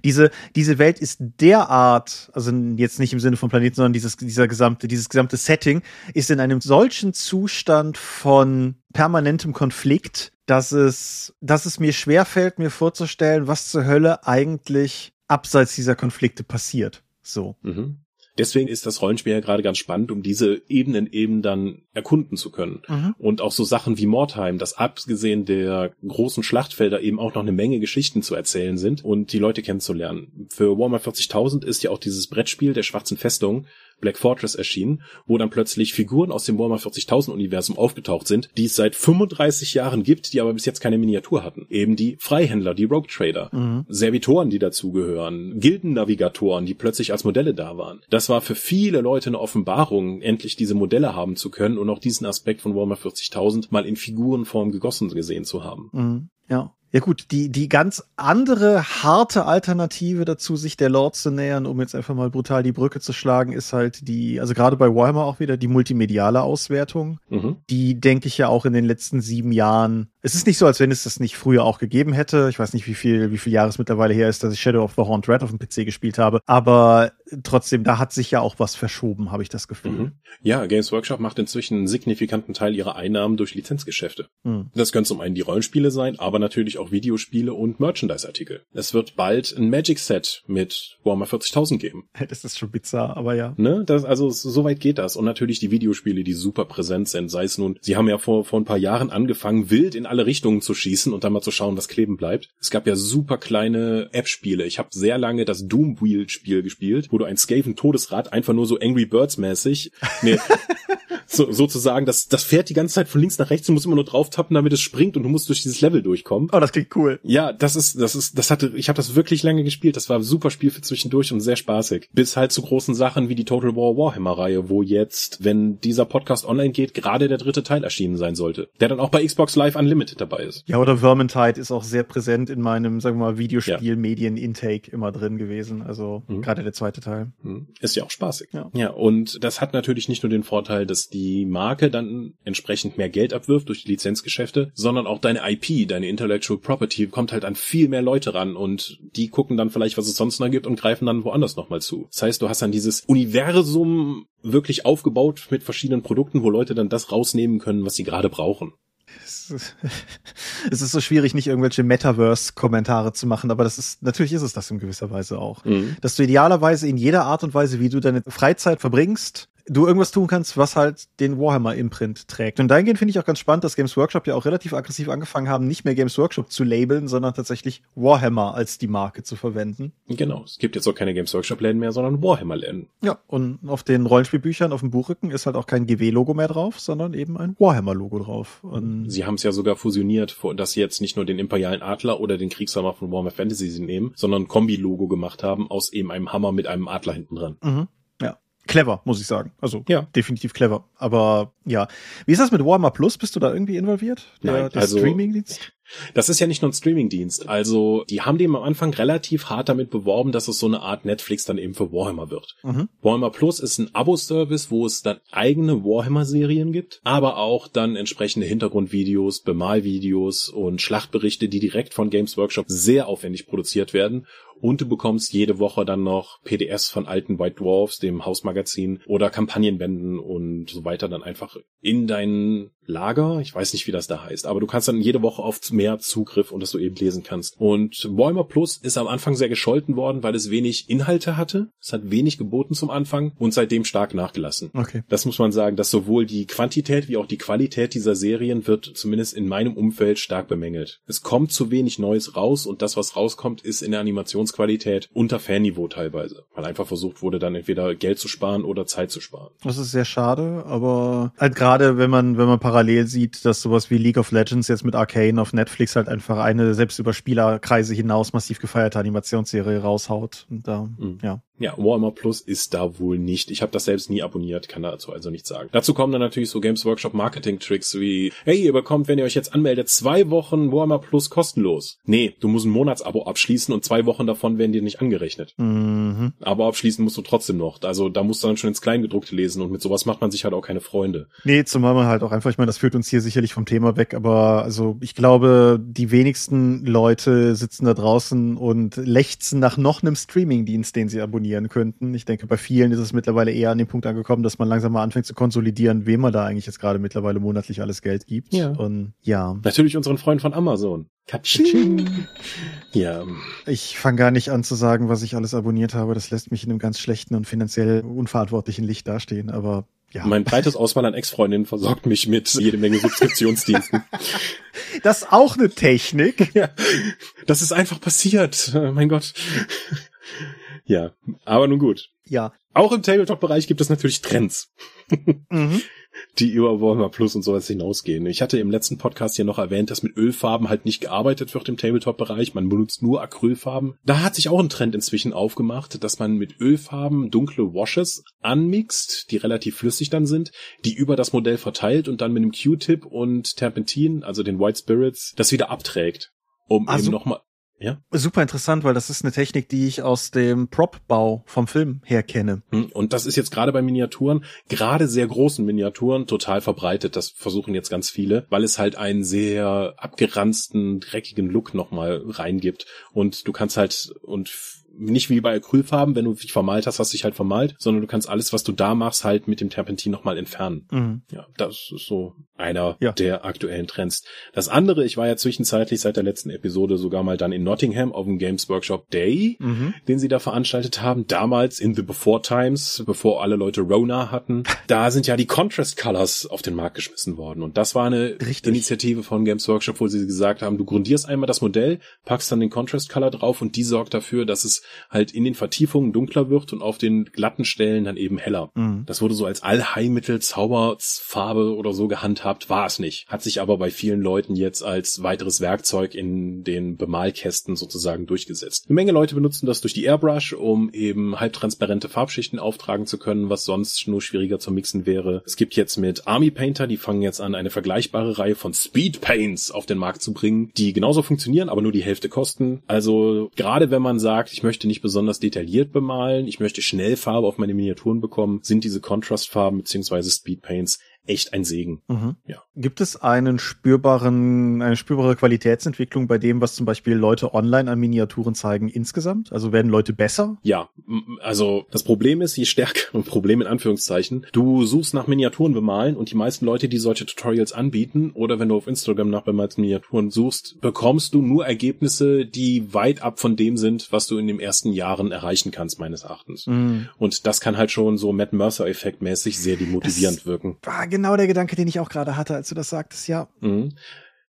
A: Diese, diese Welt ist derart, also jetzt nicht im Sinne von Planeten, sondern dieses, dieser gesamte, dieses gesamte Setting ist in einem solchen Zustand von permanentem Konflikt, dass es, dass es mir schwerfällt, mir vorzustellen, was zur Hölle eigentlich abseits dieser Konflikte passiert. So.
B: Mhm. Deswegen ist das Rollenspiel ja gerade ganz spannend, um diese Ebenen eben dann erkunden zu können. Mhm. Und auch so Sachen wie Mordheim, das abgesehen der großen Schlachtfelder eben auch noch eine Menge Geschichten zu erzählen sind und die Leute kennenzulernen. Für Warhammer 40.000 ist ja auch dieses Brettspiel der Schwarzen Festung Black Fortress erschienen, wo dann plötzlich Figuren aus dem Warhammer 40.000 Universum aufgetaucht sind, die es seit 35 Jahren gibt, die aber bis jetzt keine Miniatur hatten. Eben die Freihändler, die Rogue Trader, mhm. Servitoren, die dazugehören, Gildennavigatoren, die plötzlich als Modelle da waren. Das war für viele Leute eine Offenbarung, endlich diese Modelle haben zu können und auch diesen Aspekt von Warhammer 40.000 mal in Figurenform gegossen gesehen zu haben.
A: Mhm. Ja. Ja gut, die, die ganz andere harte Alternative dazu, sich der Lord zu nähern, um jetzt einfach mal brutal die Brücke zu schlagen, ist halt die, also gerade bei Warhammer auch wieder die multimediale Auswertung, mhm. die denke ich ja auch in den letzten sieben Jahren es ist nicht so, als wenn es das nicht früher auch gegeben hätte. Ich weiß nicht, wie viel, wie viel Jahre es mittlerweile her ist, dass ich Shadow of the Horned Red auf dem PC gespielt habe. Aber trotzdem, da hat sich ja auch was verschoben, habe ich das Gefühl. Mhm.
B: Ja, Games Workshop macht inzwischen einen signifikanten Teil ihrer Einnahmen durch Lizenzgeschäfte. Mhm. Das können zum einen die Rollenspiele sein, aber natürlich auch Videospiele und Merchandise-Artikel. Es wird bald ein Magic-Set mit Warhammer 40.000 geben.
A: Das ist schon bizarr, aber ja.
B: Ne, das, also so weit geht das. Und natürlich die Videospiele, die super präsent sind. Sei es nun, sie haben ja vor, vor ein paar Jahren angefangen, wild in alle Richtungen zu schießen und dann mal zu schauen, was kleben bleibt. Es gab ja super kleine App-Spiele. Ich habe sehr lange das Doom Wheel-Spiel gespielt, wo du ein Skaven Todesrad einfach nur so Angry Birds mäßig nee, so, sozusagen, das, das fährt die ganze Zeit von links nach rechts und muss immer nur drauf tappen, damit es springt und du musst durch dieses Level durchkommen.
A: Oh, das klingt cool.
B: Ja, das ist, das ist, das hatte, ich habe das wirklich lange gespielt. Das war ein super Spiel für zwischendurch und sehr spaßig. Bis halt zu großen Sachen wie die Total War Warhammer Reihe, wo jetzt, wenn dieser Podcast online geht, gerade der dritte Teil erschienen sein sollte. Der dann auch bei Xbox Live Unlimited dabei ist.
A: Ja, oder Vermintide ist auch sehr präsent in meinem, sagen wir mal, Videospiel-Medien-Intake immer drin gewesen. Also mhm. gerade der zweite Teil.
B: Mhm. Ist ja auch spaßig. Ja. ja, und das hat natürlich nicht nur den Vorteil, dass die Marke dann entsprechend mehr Geld abwirft durch die Lizenzgeschäfte, sondern auch deine IP, deine Intellectual Property kommt halt an viel mehr Leute ran und die gucken dann vielleicht, was es sonst noch gibt und greifen dann woanders nochmal zu. Das heißt, du hast dann dieses Universum wirklich aufgebaut mit verschiedenen Produkten, wo Leute dann das rausnehmen können, was sie gerade brauchen
A: es ist so schwierig, nicht irgendwelche Metaverse-Kommentare zu machen, aber das ist, natürlich ist es das in gewisser Weise auch. Mhm. Dass du idealerweise in jeder Art und Weise, wie du deine Freizeit verbringst, du irgendwas tun kannst, was halt den Warhammer-Imprint trägt. Und dahingehend finde ich auch ganz spannend, dass Games Workshop ja auch relativ aggressiv angefangen haben, nicht mehr Games Workshop zu labeln, sondern tatsächlich Warhammer als die Marke zu verwenden.
B: Genau. Es gibt jetzt auch keine Games Workshop-Läden mehr, sondern Warhammer-Läden.
A: Ja, und auf den Rollenspielbüchern auf dem Buchrücken ist halt auch kein GW-Logo mehr drauf, sondern eben ein Warhammer-Logo drauf.
B: Und sie haben es ja sogar fusioniert, dass sie jetzt nicht nur den imperialen Adler oder den Kriegshammer von Warhammer Fantasy nehmen, sondern ein Kombi-Logo gemacht haben aus eben einem Hammer mit einem Adler hinten dran.
A: Mhm. Clever, muss ich sagen. Also ja. definitiv clever. Aber ja. Wie ist das mit Warhammer Plus? Bist du da irgendwie involviert?
B: Der, Nein, der also, Streaming-Dienst? Das ist ja nicht nur ein Streaming-Dienst. Also, die haben dem am Anfang relativ hart damit beworben, dass es so eine Art Netflix dann eben für Warhammer wird. Mhm. Warhammer Plus ist ein Abo-Service, wo es dann eigene Warhammer-Serien gibt, aber auch dann entsprechende Hintergrundvideos, Bemalvideos und Schlachtberichte, die direkt von Games Workshop sehr aufwendig produziert werden und du bekommst jede Woche dann noch PDFs von alten White Dwarfs, dem Hausmagazin oder Kampagnenbänden und so weiter dann einfach in dein Lager. Ich weiß nicht, wie das da heißt, aber du kannst dann jede Woche auf mehr Zugriff und das du eben lesen kannst. Und Warhammer Plus ist am Anfang sehr gescholten worden, weil es wenig Inhalte hatte. Es hat wenig geboten zum Anfang und seitdem stark nachgelassen.
A: Okay.
B: Das muss man sagen, dass sowohl die Quantität wie auch die Qualität dieser Serien wird zumindest in meinem Umfeld stark bemängelt. Es kommt zu wenig Neues raus und das, was rauskommt, ist in der Animation Produktionsqualität unter Fanniveau teilweise, weil einfach versucht wurde, dann entweder Geld zu sparen oder Zeit zu sparen.
A: Das ist sehr schade, aber halt gerade wenn man wenn man parallel sieht, dass sowas wie League of Legends jetzt mit Arcane auf Netflix halt einfach eine selbst über Spielerkreise hinaus massiv gefeierte Animationsserie raushaut und da mhm. ja
B: ja, Warhammer Plus ist da wohl nicht. Ich habe das selbst nie abonniert, kann dazu also nichts sagen. Dazu kommen dann natürlich so Games Workshop Marketing Tricks wie, hey, ihr bekommt, wenn ihr euch jetzt anmeldet, zwei Wochen Warhammer Plus kostenlos. Nee, du musst ein Monatsabo abschließen und zwei Wochen davon werden dir nicht angerechnet. Mhm. Aber abschließen musst du trotzdem noch. Also da musst du dann schon ins Kleingedruckte lesen und mit sowas macht man sich halt auch keine Freunde.
A: Nee, zumal man halt auch einfach, ich meine, das führt uns hier sicherlich vom Thema weg, aber also ich glaube, die wenigsten Leute sitzen da draußen und lechzen nach noch einem Streamingdienst, den sie abonnieren abonnieren könnten. Ich denke, bei vielen ist es mittlerweile eher an den Punkt angekommen, dass man langsam mal anfängt zu konsolidieren, wem man da eigentlich jetzt gerade mittlerweile monatlich alles Geld gibt.
B: Ja.
A: Und ja.
B: Natürlich unseren Freund von Amazon.
A: Katsching. Ja. Ich fange gar nicht an zu sagen, was ich alles abonniert habe. Das lässt mich in einem ganz schlechten und finanziell unverantwortlichen Licht dastehen, aber ja.
B: Mein breites Auswahl an Ex-Freundinnen versorgt mich mit jede Menge Subskriptionsdiensten.
A: Das ist auch eine Technik.
B: Ja. Das ist einfach passiert. Mein Gott. Ja, aber nun gut.
A: Ja.
B: Auch im Tabletop-Bereich gibt es natürlich Trends. mhm. Die über Warhammer Plus und sowas hinausgehen. Ich hatte im letzten Podcast hier noch erwähnt, dass mit Ölfarben halt nicht gearbeitet wird im Tabletop-Bereich. Man benutzt nur Acrylfarben. Da hat sich auch ein Trend inzwischen aufgemacht, dass man mit Ölfarben dunkle Washes anmixt, die relativ flüssig dann sind, die über das Modell verteilt und dann mit einem Q-Tip und Terpentin, also den White Spirits, das wieder abträgt um also, eben nochmal ja.
A: Super interessant, weil das ist eine Technik, die ich aus dem Prop-Bau vom Film her kenne.
B: Hm, und das ist jetzt gerade bei Miniaturen, gerade sehr großen Miniaturen, total verbreitet. Das versuchen jetzt ganz viele, weil es halt einen sehr abgeranzten, dreckigen Look nochmal reingibt. Und du kannst halt, und nicht wie bei Acrylfarben, wenn du dich vermalt hast, hast du dich halt vermalt, sondern du kannst alles, was du da machst, halt mit dem Terpentin nochmal entfernen. Mhm. Ja, das ist so einer ja. der aktuellen Trends. Das andere, ich war ja zwischenzeitlich seit der letzten Episode sogar mal dann in Nottingham auf dem Games Workshop Day, mhm. den sie da veranstaltet haben, damals in the Before Times, bevor alle Leute Rona hatten. Da sind ja die Contrast Colors auf den Markt geschmissen worden und das war eine Richtig. Initiative von Games Workshop, wo sie gesagt haben, du grundierst einmal das Modell, packst dann den Contrast Color drauf und die sorgt dafür, dass es halt in den Vertiefungen dunkler wird und auf den glatten Stellen dann eben heller. Mhm. Das wurde so als Allheilmittel, Zauberfarbe oder so gehandhabt, war es nicht. Hat sich aber bei vielen Leuten jetzt als weiteres Werkzeug in den Bemalkästen sozusagen durchgesetzt. Eine Menge Leute benutzen das durch die Airbrush, um eben halbtransparente Farbschichten auftragen zu können, was sonst nur schwieriger zu mixen wäre. Es gibt jetzt mit Army Painter, die fangen jetzt an, eine vergleichbare Reihe von Speed Paints auf den Markt zu bringen, die genauso funktionieren, aber nur die Hälfte kosten. Also gerade wenn man sagt, ich möchte nicht besonders detailliert bemalen, ich möchte schnell Farbe auf meine Miniaturen bekommen, sind diese Contrastfarben beziehungsweise Speedpaints echt ein Segen.
A: Mhm. Ja. Gibt es einen spürbaren, eine spürbare Qualitätsentwicklung bei dem, was zum Beispiel Leute online an Miniaturen zeigen insgesamt? Also werden Leute besser?
B: Ja, also das Problem ist, je stärker, ein Problem in Anführungszeichen, du suchst nach Miniaturen bemalen und die meisten Leute, die solche Tutorials anbieten oder wenn du auf Instagram nach bemalten Miniaturen suchst, bekommst du nur Ergebnisse, die weit ab von dem sind, was du in den ersten Jahren erreichen kannst, meines Erachtens. Mhm. Und das kann halt schon so Matt Mercer-Effekt mäßig sehr demotivierend
A: das
B: wirken
A: genau der Gedanke, den ich auch gerade hatte, als du das sagtest, ja. Mhm.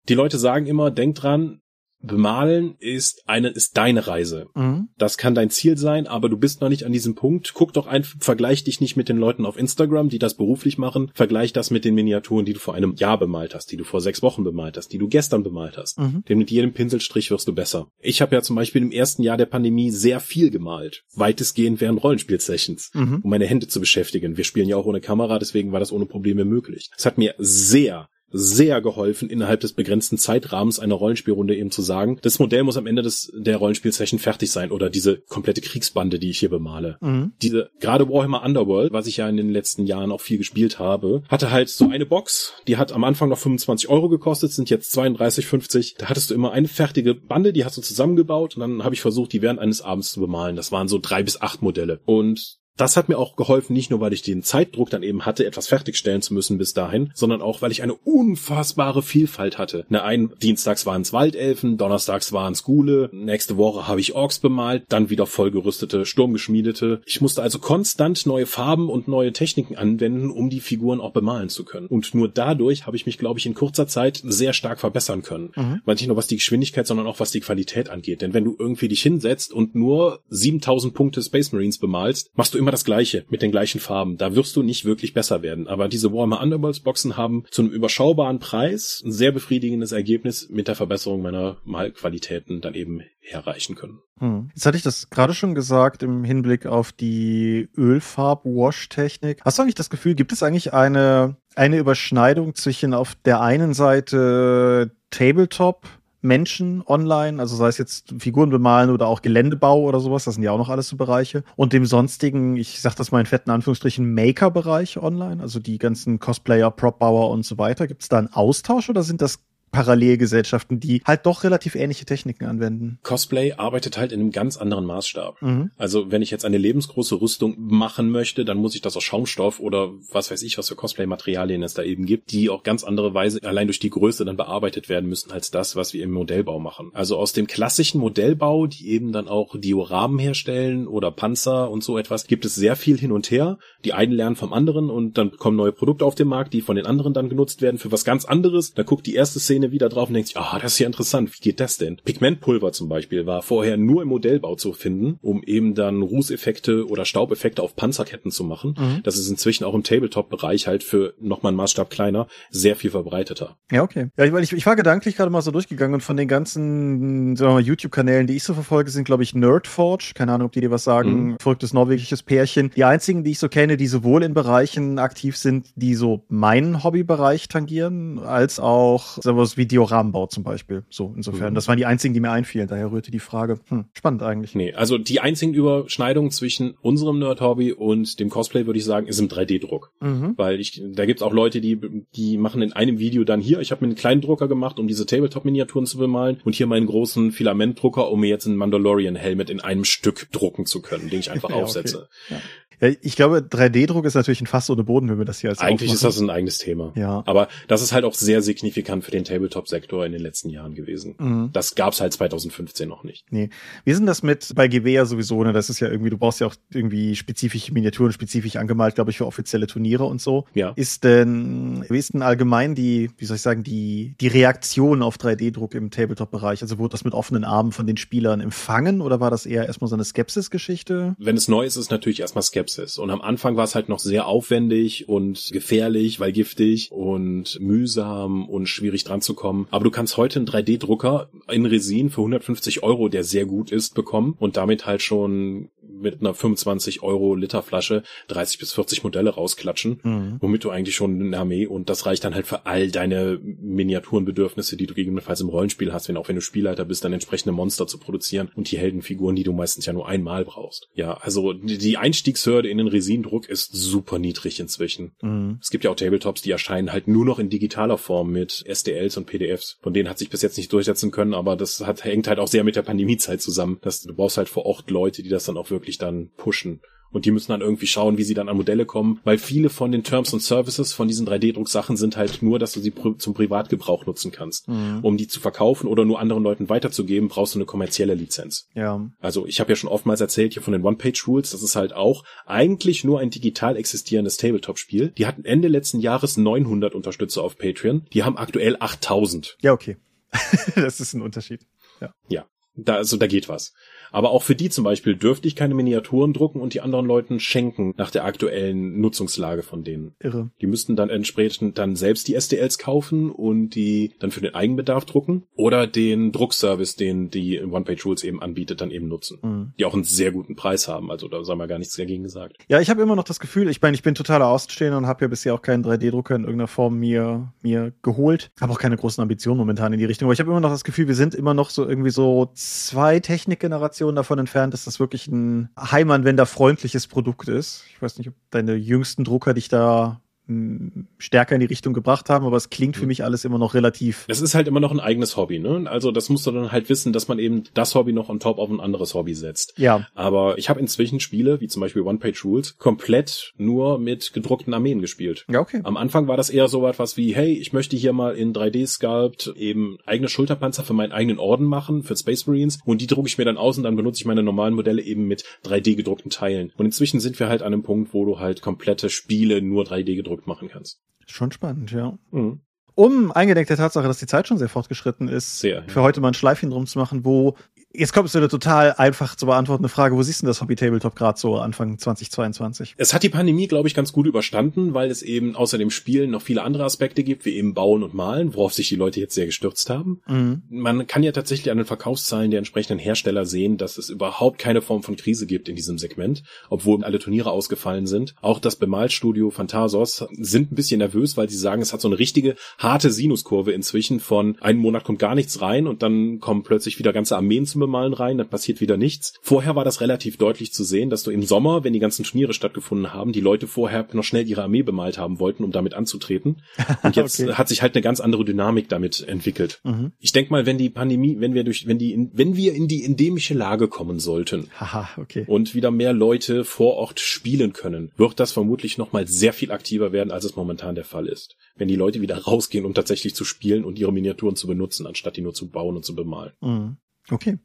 B: Die Leute sagen immer, denk dran, Bemalen ist eine, ist deine Reise. Mhm. Das kann dein Ziel sein, aber du bist noch nicht an diesem Punkt. Guck doch einfach, vergleich dich nicht mit den Leuten auf Instagram, die das beruflich machen. Vergleich das mit den Miniaturen, die du vor einem Jahr bemalt hast, die du vor sechs Wochen bemalt hast, die du gestern bemalt hast. Mhm. Denn mit jedem Pinselstrich wirst du besser. Ich habe ja zum Beispiel im ersten Jahr der Pandemie sehr viel gemalt. Weitestgehend während Rollenspiel-Sessions, mhm. um meine Hände zu beschäftigen. Wir spielen ja auch ohne Kamera, deswegen war das ohne Probleme möglich. Es hat mir sehr sehr geholfen, innerhalb des begrenzten Zeitrahmens einer Rollenspielrunde eben zu sagen, das Modell muss am Ende des, der Rollenspielsession fertig sein oder diese komplette Kriegsbande, die ich hier bemale. Mhm. Diese, gerade Warhammer Underworld, was ich ja in den letzten Jahren auch viel gespielt habe, hatte halt so eine Box, die hat am Anfang noch 25 Euro gekostet, sind jetzt 32,50. Da hattest du immer eine fertige Bande, die hast du zusammengebaut und dann habe ich versucht, die während eines Abends zu bemalen. Das waren so drei bis acht Modelle. Und das hat mir auch geholfen, nicht nur weil ich den Zeitdruck dann eben hatte, etwas fertigstellen zu müssen bis dahin, sondern auch weil ich eine unfassbare Vielfalt hatte. Ne, ein Dienstags waren es Waldelfen, Donnerstags waren es Gule, nächste Woche habe ich Orks bemalt, dann wieder vollgerüstete, Sturmgeschmiedete. Ich musste also konstant neue Farben und neue Techniken anwenden, um die Figuren auch bemalen zu können. Und nur dadurch habe ich mich, glaube ich, in kurzer Zeit sehr stark verbessern können. Mhm. Weil nicht nur was die Geschwindigkeit, sondern auch was die Qualität angeht. Denn wenn du irgendwie dich hinsetzt und nur 7000 Punkte Space Marines bemalst, machst du immer immer das Gleiche mit den gleichen Farben. Da wirst du nicht wirklich besser werden. Aber diese Warhammer Underworlds Boxen haben zu einem überschaubaren Preis ein sehr befriedigendes Ergebnis mit der Verbesserung meiner Malqualitäten dann eben erreichen können.
A: Hm. Jetzt hatte ich das gerade schon gesagt im Hinblick auf die Ölfarb-Wash-Technik. Hast du eigentlich das Gefühl, gibt es eigentlich eine, eine Überschneidung zwischen auf der einen Seite Tabletop Menschen online, also sei es jetzt Figuren bemalen oder auch Geländebau oder sowas, das sind ja auch noch alles so Bereiche. Und dem sonstigen, ich sag das mal in fetten Anführungsstrichen, Maker-Bereich online, also die ganzen Cosplayer, Prop-Bauer und so weiter. Gibt es da einen Austausch oder sind das Parallelgesellschaften, die halt doch relativ ähnliche Techniken anwenden.
B: Cosplay arbeitet halt in einem ganz anderen Maßstab. Mhm. Also wenn ich jetzt eine lebensgroße Rüstung machen möchte, dann muss ich das aus Schaumstoff oder was weiß ich, was für Cosplay-Materialien es da eben gibt, die auch ganz andere Weise allein durch die Größe dann bearbeitet werden müssen als das, was wir im Modellbau machen. Also aus dem klassischen Modellbau, die eben dann auch Dioramen herstellen oder Panzer und so etwas, gibt es sehr viel hin und her. Die einen lernen vom anderen und dann kommen neue Produkte auf den Markt, die von den anderen dann genutzt werden für was ganz anderes. Da guckt die erste Szene Szene wieder drauf und denkt sich, ah, das ist ja interessant, wie geht das denn? Pigmentpulver zum Beispiel war vorher nur im Modellbau zu finden, um eben dann Rußeffekte oder Staubeffekte auf Panzerketten zu machen. Mhm. Das ist inzwischen auch im Tabletop-Bereich halt für nochmal einen Maßstab kleiner sehr viel verbreiteter.
A: Ja, okay. Ja, ich, ich war gedanklich gerade mal so durchgegangen und von den ganzen YouTube-Kanälen, die ich so verfolge, sind, glaube ich, Nerdforge. Keine Ahnung, ob die dir was sagen. Mhm. Verrücktes norwegisches Pärchen. Die einzigen, die ich so kenne, die sowohl in Bereichen aktiv sind, die so meinen Hobbybereich tangieren, als auch sagen wir, wie Dioramen zum Beispiel. So, insofern. Mhm. Das waren die einzigen, die mir einfielen. Daher rührte die Frage. Hm, spannend eigentlich.
B: Nee, also die einzigen Überschneidungen zwischen unserem Nerd-Hobby und dem Cosplay, würde ich sagen, ist im 3D-Druck. Mhm. Weil ich, da gibt's auch Leute, die, die machen in einem Video dann hier, ich habe mir einen kleinen Drucker gemacht, um diese Tabletop-Miniaturen zu bemalen und hier meinen großen Filamentdrucker, um mir jetzt einen Mandalorian-Helmet in einem Stück drucken zu können, den ich einfach ja, aufsetze. Okay. Ja.
A: Ja, ich glaube, 3D-Druck ist natürlich ein Fass ohne Boden, wenn wir das hier als
B: Eigentlich aufmachen. ist das ein eigenes Thema. Ja. Aber das ist halt auch sehr signifikant für den Tabletop-Sektor in den letzten Jahren gewesen. Mhm. Das gab's halt 2015 noch nicht.
A: Nee. Wie ist denn das mit, bei GW ja sowieso, ne, das ist ja irgendwie, du brauchst ja auch irgendwie spezifische Miniaturen, spezifisch angemalt, glaube ich, für offizielle Turniere und so. Ja. Ist denn, wie ist denn allgemein die, wie soll ich sagen, die, die Reaktion auf 3D-Druck im Tabletop-Bereich? Also wurde das mit offenen Armen von den Spielern empfangen oder war das eher erstmal so eine Skepsis-Geschichte?
B: Wenn es neu ist, ist natürlich erstmal Skepsis. Skepsis. Und am Anfang war es halt noch sehr aufwendig und gefährlich, weil giftig und mühsam und schwierig dran zu kommen. Aber du kannst heute einen 3D-Drucker in Resin für 150 Euro, der sehr gut ist, bekommen und damit halt schon mit einer 25 Euro Liter Flasche 30 bis 40 Modelle rausklatschen, mhm. womit du eigentlich schon eine Armee und das reicht dann halt für all deine Miniaturenbedürfnisse, die du gegebenenfalls im Rollenspiel hast, wenn auch wenn du Spielleiter bist, dann entsprechende Monster zu produzieren und die Heldenfiguren, die du meistens ja nur einmal brauchst. Ja, also die Einstiegshürde in den Resindruck ist super niedrig inzwischen. Mhm. Es gibt ja auch Tabletops, die erscheinen halt nur noch in digitaler Form mit SDLs und PDFs. Von denen hat sich bis jetzt nicht durchsetzen können, aber das hat, hängt halt auch sehr mit der Pandemiezeit zusammen. dass du brauchst halt vor Ort Leute, die das dann auch wirklich dann pushen. Und die müssen dann irgendwie schauen, wie sie dann an Modelle kommen, weil viele von den Terms und Services von diesen 3D-Drucksachen sind halt nur, dass du sie pr zum Privatgebrauch nutzen kannst. Mhm. Um die zu verkaufen oder nur anderen Leuten weiterzugeben, brauchst du eine kommerzielle Lizenz. Ja. Also ich habe ja schon oftmals erzählt hier von den One-Page-Rules, das ist halt auch eigentlich nur ein digital existierendes Tabletop-Spiel. Die hatten Ende letzten Jahres 900 Unterstützer auf Patreon. Die haben aktuell 8000.
A: Ja, okay. das ist ein Unterschied. Ja.
B: Ja. Da, also da geht was. Aber auch für die zum Beispiel dürfte ich keine Miniaturen drucken und die anderen Leuten schenken nach der aktuellen Nutzungslage von denen.
A: Irre.
B: Die müssten dann entsprechend dann selbst die STLs kaufen und die dann für den Eigenbedarf drucken oder den Druckservice, den die One-Page-Rules eben anbietet, dann eben nutzen.
A: Mhm.
B: Die auch einen sehr guten Preis haben. Also da sagen wir gar nichts dagegen gesagt.
A: Ja, ich habe immer noch das Gefühl, ich meine, ich bin totaler Außenstehender und habe ja bisher auch keinen 3D-Drucker in irgendeiner Form mir, mir geholt. Habe auch keine großen Ambitionen momentan in die Richtung. Aber ich habe immer noch das Gefühl, wir sind immer noch so irgendwie so zwei Technikgenerationen davon entfernt, dass das wirklich ein heimanwenderfreundliches Produkt ist. Ich weiß nicht, ob deine jüngsten Drucker dich da stärker in die Richtung gebracht haben, aber es klingt für
B: Mhm.
A: mich alles immer noch relativ.
B: Das ist halt immer noch ein eigenes Hobby, ne? Also das musst du dann halt wissen, dass man eben das Hobby noch on top auf ein anderes Hobby setzt.
A: Ja,
B: Aber ich habe inzwischen Spiele, wie zum Beispiel One-Page-Rules, komplett nur mit gedruckten Armeen gespielt.
A: ja, okay.
B: Am Anfang war das eher so etwas wie, hey, ich möchte hier mal in 3D-Sculpt eben eigene Schulterpanzer für meinen eigenen Orden machen, für Space Marines, und die drucke ich mir dann aus und dann benutze ich meine normalen Modelle eben mit 3D gedruckten Teilen. Und inzwischen sind wir halt an einem Punkt, wo du halt komplette Spiele nur 3D gedruckt machen kannst.
A: Schon spannend, ja.
B: Mhm.
A: Um eingedenk der Tatsache, dass die Zeit schon sehr fortgeschritten ist,
B: Sehr, ja.
A: für heute mal ein Schleifchen drum zu machen, wo jetzt kommt so eine total einfach zu beantwortende Frage, wo siehst du das Hobby Tabletop gerade so Anfang 2022?
B: Es hat die Pandemie, glaube ich, ganz gut überstanden, weil es eben außer dem Spielen noch viele andere Aspekte gibt, wie eben Bauen und Malen, worauf sich die Leute jetzt sehr gestürzt haben.
A: Mhm.
B: Man kann ja tatsächlich an den Verkaufszahlen der entsprechenden Hersteller sehen, dass es überhaupt keine Form von Krise gibt in diesem Segment, obwohl alle Turniere ausgefallen sind. Auch das Bemalstudio Phantasos sind ein bisschen nervös, weil sie sagen, es hat so eine richtige harte Sinuskurve inzwischen von einen Monat kommt gar nichts rein und dann kommen plötzlich wieder ganze Armeen zum Bemalen rein, dann passiert wieder nichts. Vorher war das relativ deutlich zu sehen, dass du im Sommer, wenn die ganzen Turniere stattgefunden haben, die Leute vorher noch schnell ihre Armee bemalt haben wollten, um damit anzutreten. Und jetzt
A: Okay.
B: hat sich halt eine ganz andere Dynamik damit entwickelt.
A: Mhm.
B: Ich denk mal, wenn die Pandemie, wenn wir durch, wenn die, in, wenn wir in die endemische Lage kommen sollten
A: Haha, okay.
B: und wieder mehr Leute vor Ort spielen können, wird das vermutlich noch mal sehr viel aktiver werden, als es momentan der Fall ist. Wenn die Leute wieder rausgehen, um tatsächlich zu spielen und ihre Miniaturen zu benutzen, anstatt die nur zu bauen und zu bemalen.
A: Mhm. Okay.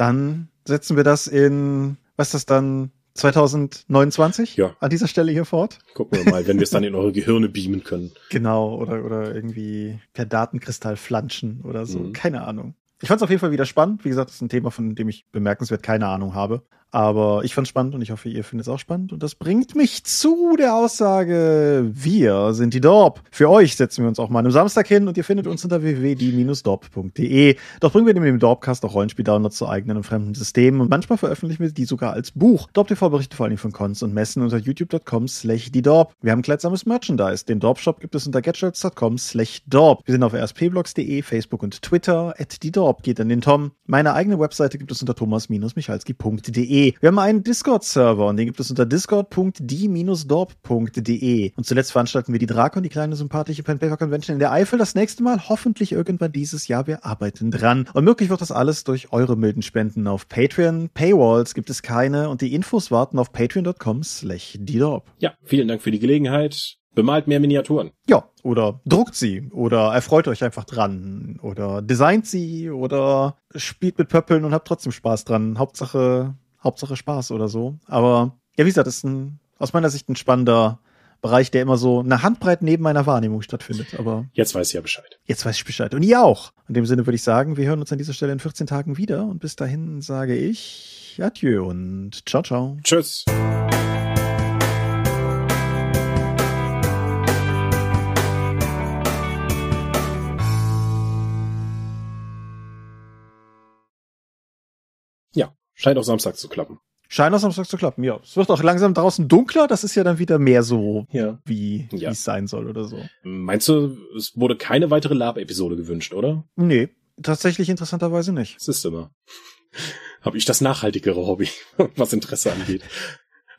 A: Dann setzen wir das in, was ist das dann, 2029?
B: Ja.
A: An dieser Stelle hier fort?
B: Gucken wir mal, wenn wir es dann in eure Gehirne beamen können.
A: Genau, oder, oder irgendwie per Datenkristall flanschen oder so.
B: Mhm.
A: Keine Ahnung. Ich fand es auf jeden Fall wieder spannend. Wie gesagt, das ist ein Thema, von dem ich bemerkenswert keine Ahnung habe. Aber ich fand es spannend und ich hoffe, ihr findet es auch spannend. Und das bringt mich zu der Aussage, wir sind die Dorp. Für euch setzen wir uns auch mal am Samstag hin und ihr findet uns unter www.die-dorp.de. Dort bringen wir neben dem Dorpcast auch Rollenspiel-Downloads zu eigenen und fremden Systemen und manchmal veröffentlichen wir die sogar als Buch. Dorp TV berichtet vor allem von Cons und Messen unter youtube.com slash die Dorp. Wir haben kleidsames Merchandise. Den Dorp-Shop gibt es unter getshirts.com slash Dorp. Wir sind auf rspblogs.de, Facebook und Twitter. At die Dorp geht an den Tom. Meine eigene Webseite gibt es unter thomas-michalski.de. Wir haben einen Discord-Server und den gibt es unter discord.die-dorp.de. Und zuletzt veranstalten wir die Drakon, die kleine sympathische Pen Paper Convention in der Eifel. Das nächste Mal hoffentlich irgendwann dieses Jahr. Wir arbeiten dran. Und möglich wird das alles durch eure milden Spenden auf Patreon. Paywalls gibt es keine und die Infos warten auf patreon.com slash die Dorp.
B: Ja, vielen Dank für die Gelegenheit. Bemalt mehr Miniaturen.
A: Ja, oder druckt sie oder erfreut euch einfach dran oder designt sie oder spielt mit Pöppeln und habt trotzdem Spaß dran. Hauptsache, Hauptsache Spaß oder so. Aber ja, wie gesagt, das ist ein, aus meiner Sicht ein spannender Bereich, der immer so eine Handbreit neben meiner Wahrnehmung stattfindet. Aber
B: Jetzt weiß ich ja Bescheid.
A: jetzt weiß ich Bescheid. Und ihr auch. In dem Sinne würde ich sagen, wir hören uns an dieser Stelle in 14 Tagen wieder. Und bis dahin sage ich Adieu und ciao, ciao.
B: Tschüss. Scheint auch Samstag zu klappen.
A: Scheint auch Samstag zu klappen, ja. Es wird auch langsam draußen dunkler. Das ist ja dann wieder mehr so,
B: Ja.
A: wie wie
B: Ja.
A: es sein soll oder so.
B: Meinst du, es wurde keine weitere Lab-Episode gewünscht, oder?
A: Nee, tatsächlich interessanterweise nicht.
B: Das ist immer. Habe ich das nachhaltigere Hobby, was Interesse angeht.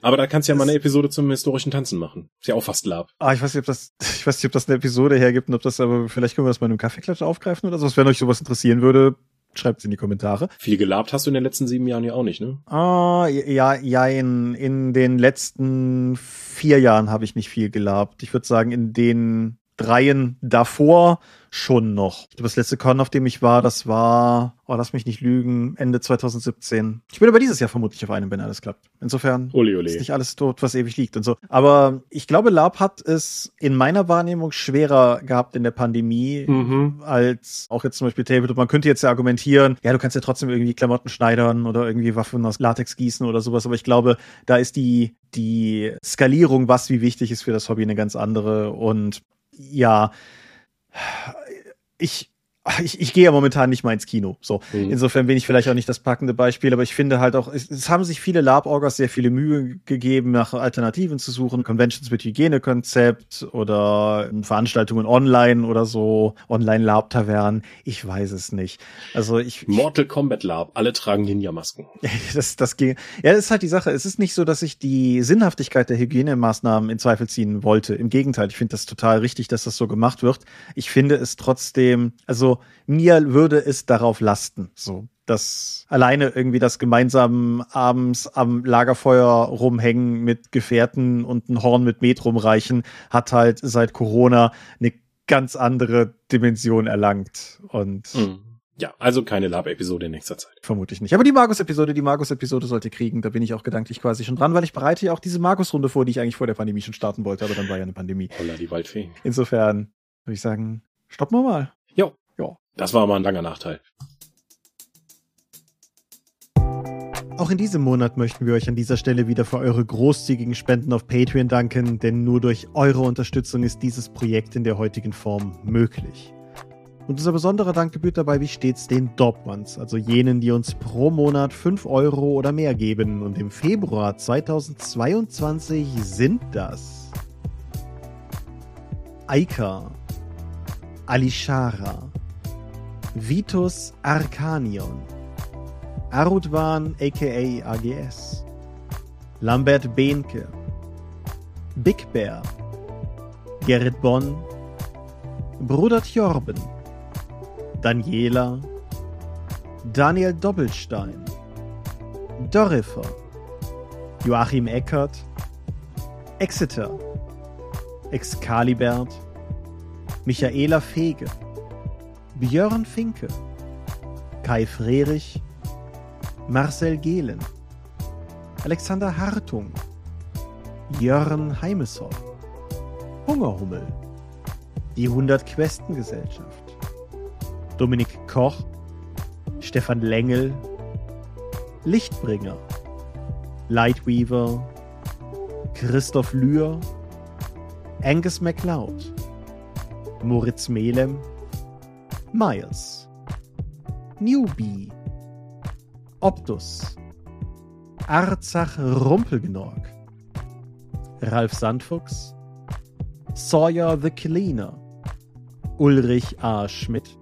B: Aber da kannst du ja mal eine Episode zum historischen Tanzen machen. Ist ja auch fast Lab.
A: Ah, ich weiß nicht, ob das, ich weiß nicht, ob das eine Episode hergibt und ob das aber, vielleicht können wir das mal in einem Kaffeeklatsch aufgreifen oder so. Wenn euch sowas interessieren würde, schreibt es in die Kommentare.
B: Viel gelabt hast du in den letzten sieben Jahren ja auch nicht, ne?
A: Ah, ja, ja, in, in den letzten vier Jahren habe ich nicht viel gelabt. Ich würde sagen, in den dreien davor schon noch. Das letzte Con, auf dem ich war, das war, oh, lass mich nicht lügen, Ende 2017. Ich bin aber dieses Jahr vermutlich auf einem, wenn alles klappt. Insofern
B: Ole, ole.
A: ist nicht alles tot, was ewig liegt und so. Aber ich glaube, Lab hat es in meiner Wahrnehmung schwerer gehabt in der Pandemie
B: Mhm.
A: als auch jetzt zum Beispiel Tabletop. Man könnte jetzt ja argumentieren, ja, du kannst ja trotzdem irgendwie Klamotten schneidern oder irgendwie Waffen aus Latex gießen oder sowas. Aber ich glaube, da ist die, die Skalierung, was wie wichtig ist für das Hobby, eine ganz andere. Und ja, ich, ich, ich gehe ja momentan nicht mal ins Kino. So.
B: Mhm.
A: Insofern bin ich vielleicht auch nicht das packende Beispiel, aber ich finde halt auch, es, es haben sich viele Lab-Orgers sehr viele Mühe gegeben, nach Alternativen zu suchen. Conventions mit Hygienekonzept oder Veranstaltungen online oder so, Online-Lab-Tavernen. Ich weiß es nicht. Also ich,
B: Mortal Kombat Lab, alle tragen Ninja-Masken.
A: das, das ging. Ja, das ist halt die Sache. Es ist nicht so, dass ich die Sinnhaftigkeit der Hygienemaßnahmen in Zweifel ziehen wollte. Im Gegenteil, ich finde das total richtig, dass das so gemacht wird. Ich finde es trotzdem, also mir würde es darauf lasten, so. dass alleine irgendwie das gemeinsam abends am Lagerfeuer rumhängen mit Gefährten und ein Horn mit Met rumreichen, hat halt seit Corona eine ganz andere Dimension erlangt. Und
B: Mhm. Ja, also keine Lab-Episode in nächster Zeit.
A: Vermutlich nicht. Aber die Magus-Episode, die Magus-Episode sollte kriegen. Da bin ich auch gedanklich quasi schon dran, weil ich bereite ja auch diese Magus-Runde vor, die ich eigentlich vor der Pandemie schon starten wollte, aber dann war ja eine Pandemie.
B: Holla, die Waldfee.
A: Insofern würde ich sagen, stoppen wir mal.
B: Das war mal ein langer Nachteil.
A: Auch in diesem Monat möchten wir euch an dieser Stelle wieder für eure großzügigen Spenden auf Patreon danken, denn nur durch eure Unterstützung ist dieses Projekt in der heutigen Form möglich. Und unser besonderer Dank gebührt dabei wie stets den Dorpmans, also jenen, die uns pro Monat 5 Euro oder mehr geben. Und im Februar 2022 sind das Aika, Alishara, Vitus Arcanion, Arudwan aka AGS, Lambert Behnke, Big Bear, Gerrit Bonn, Bruder Tjorben, Daniela, Daniel Doppelstein, Dorifer, Joachim Eckert, Exeter, Excalibert, Michaela Fege, Björn Finke, Kai Frerich, Marcel Gehlen, Alexander Hartung, Jörn Heimeshoff, Hungerhummel, die 100 Questen Gesellschaft, Dominik Koch, Stefan Lengel, Lichtbringer, Lightweaver, Christoph Lühr, Angus MacLeod, Moritz Melem, Miles, Newbie, Optus, Arzach Rumpelgnorg, Ralf Sandfuchs, Sawyer the Cleaner, Ulrich A. Schmidt,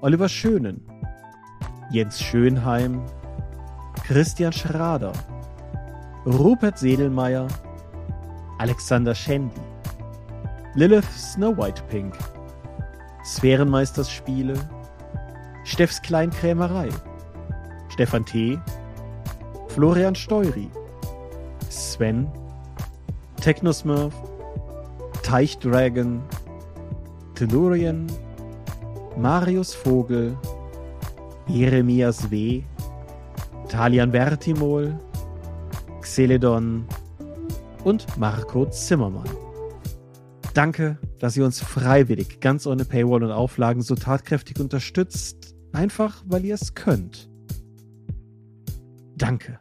A: Oliver Schönen, Jens Schönheim, Christian Schrader, Rupert Sedelmeier, Alexander Schendi, Lilith Snow White Pink, Sphärenmeisters Spiele, Steffs Kleinkrämerei, Stefan T., Florian Steury, Sven, Technosmurf, Teichdragon, Tellurien, Marius Vogel, Jeremias W., Talian Bertimol, Xeledon und Marco Zimmermann. Danke, dass ihr uns freiwillig ganz ohne Paywall und Auflagen so tatkräftig unterstützt, einfach weil ihr es könnt. Danke.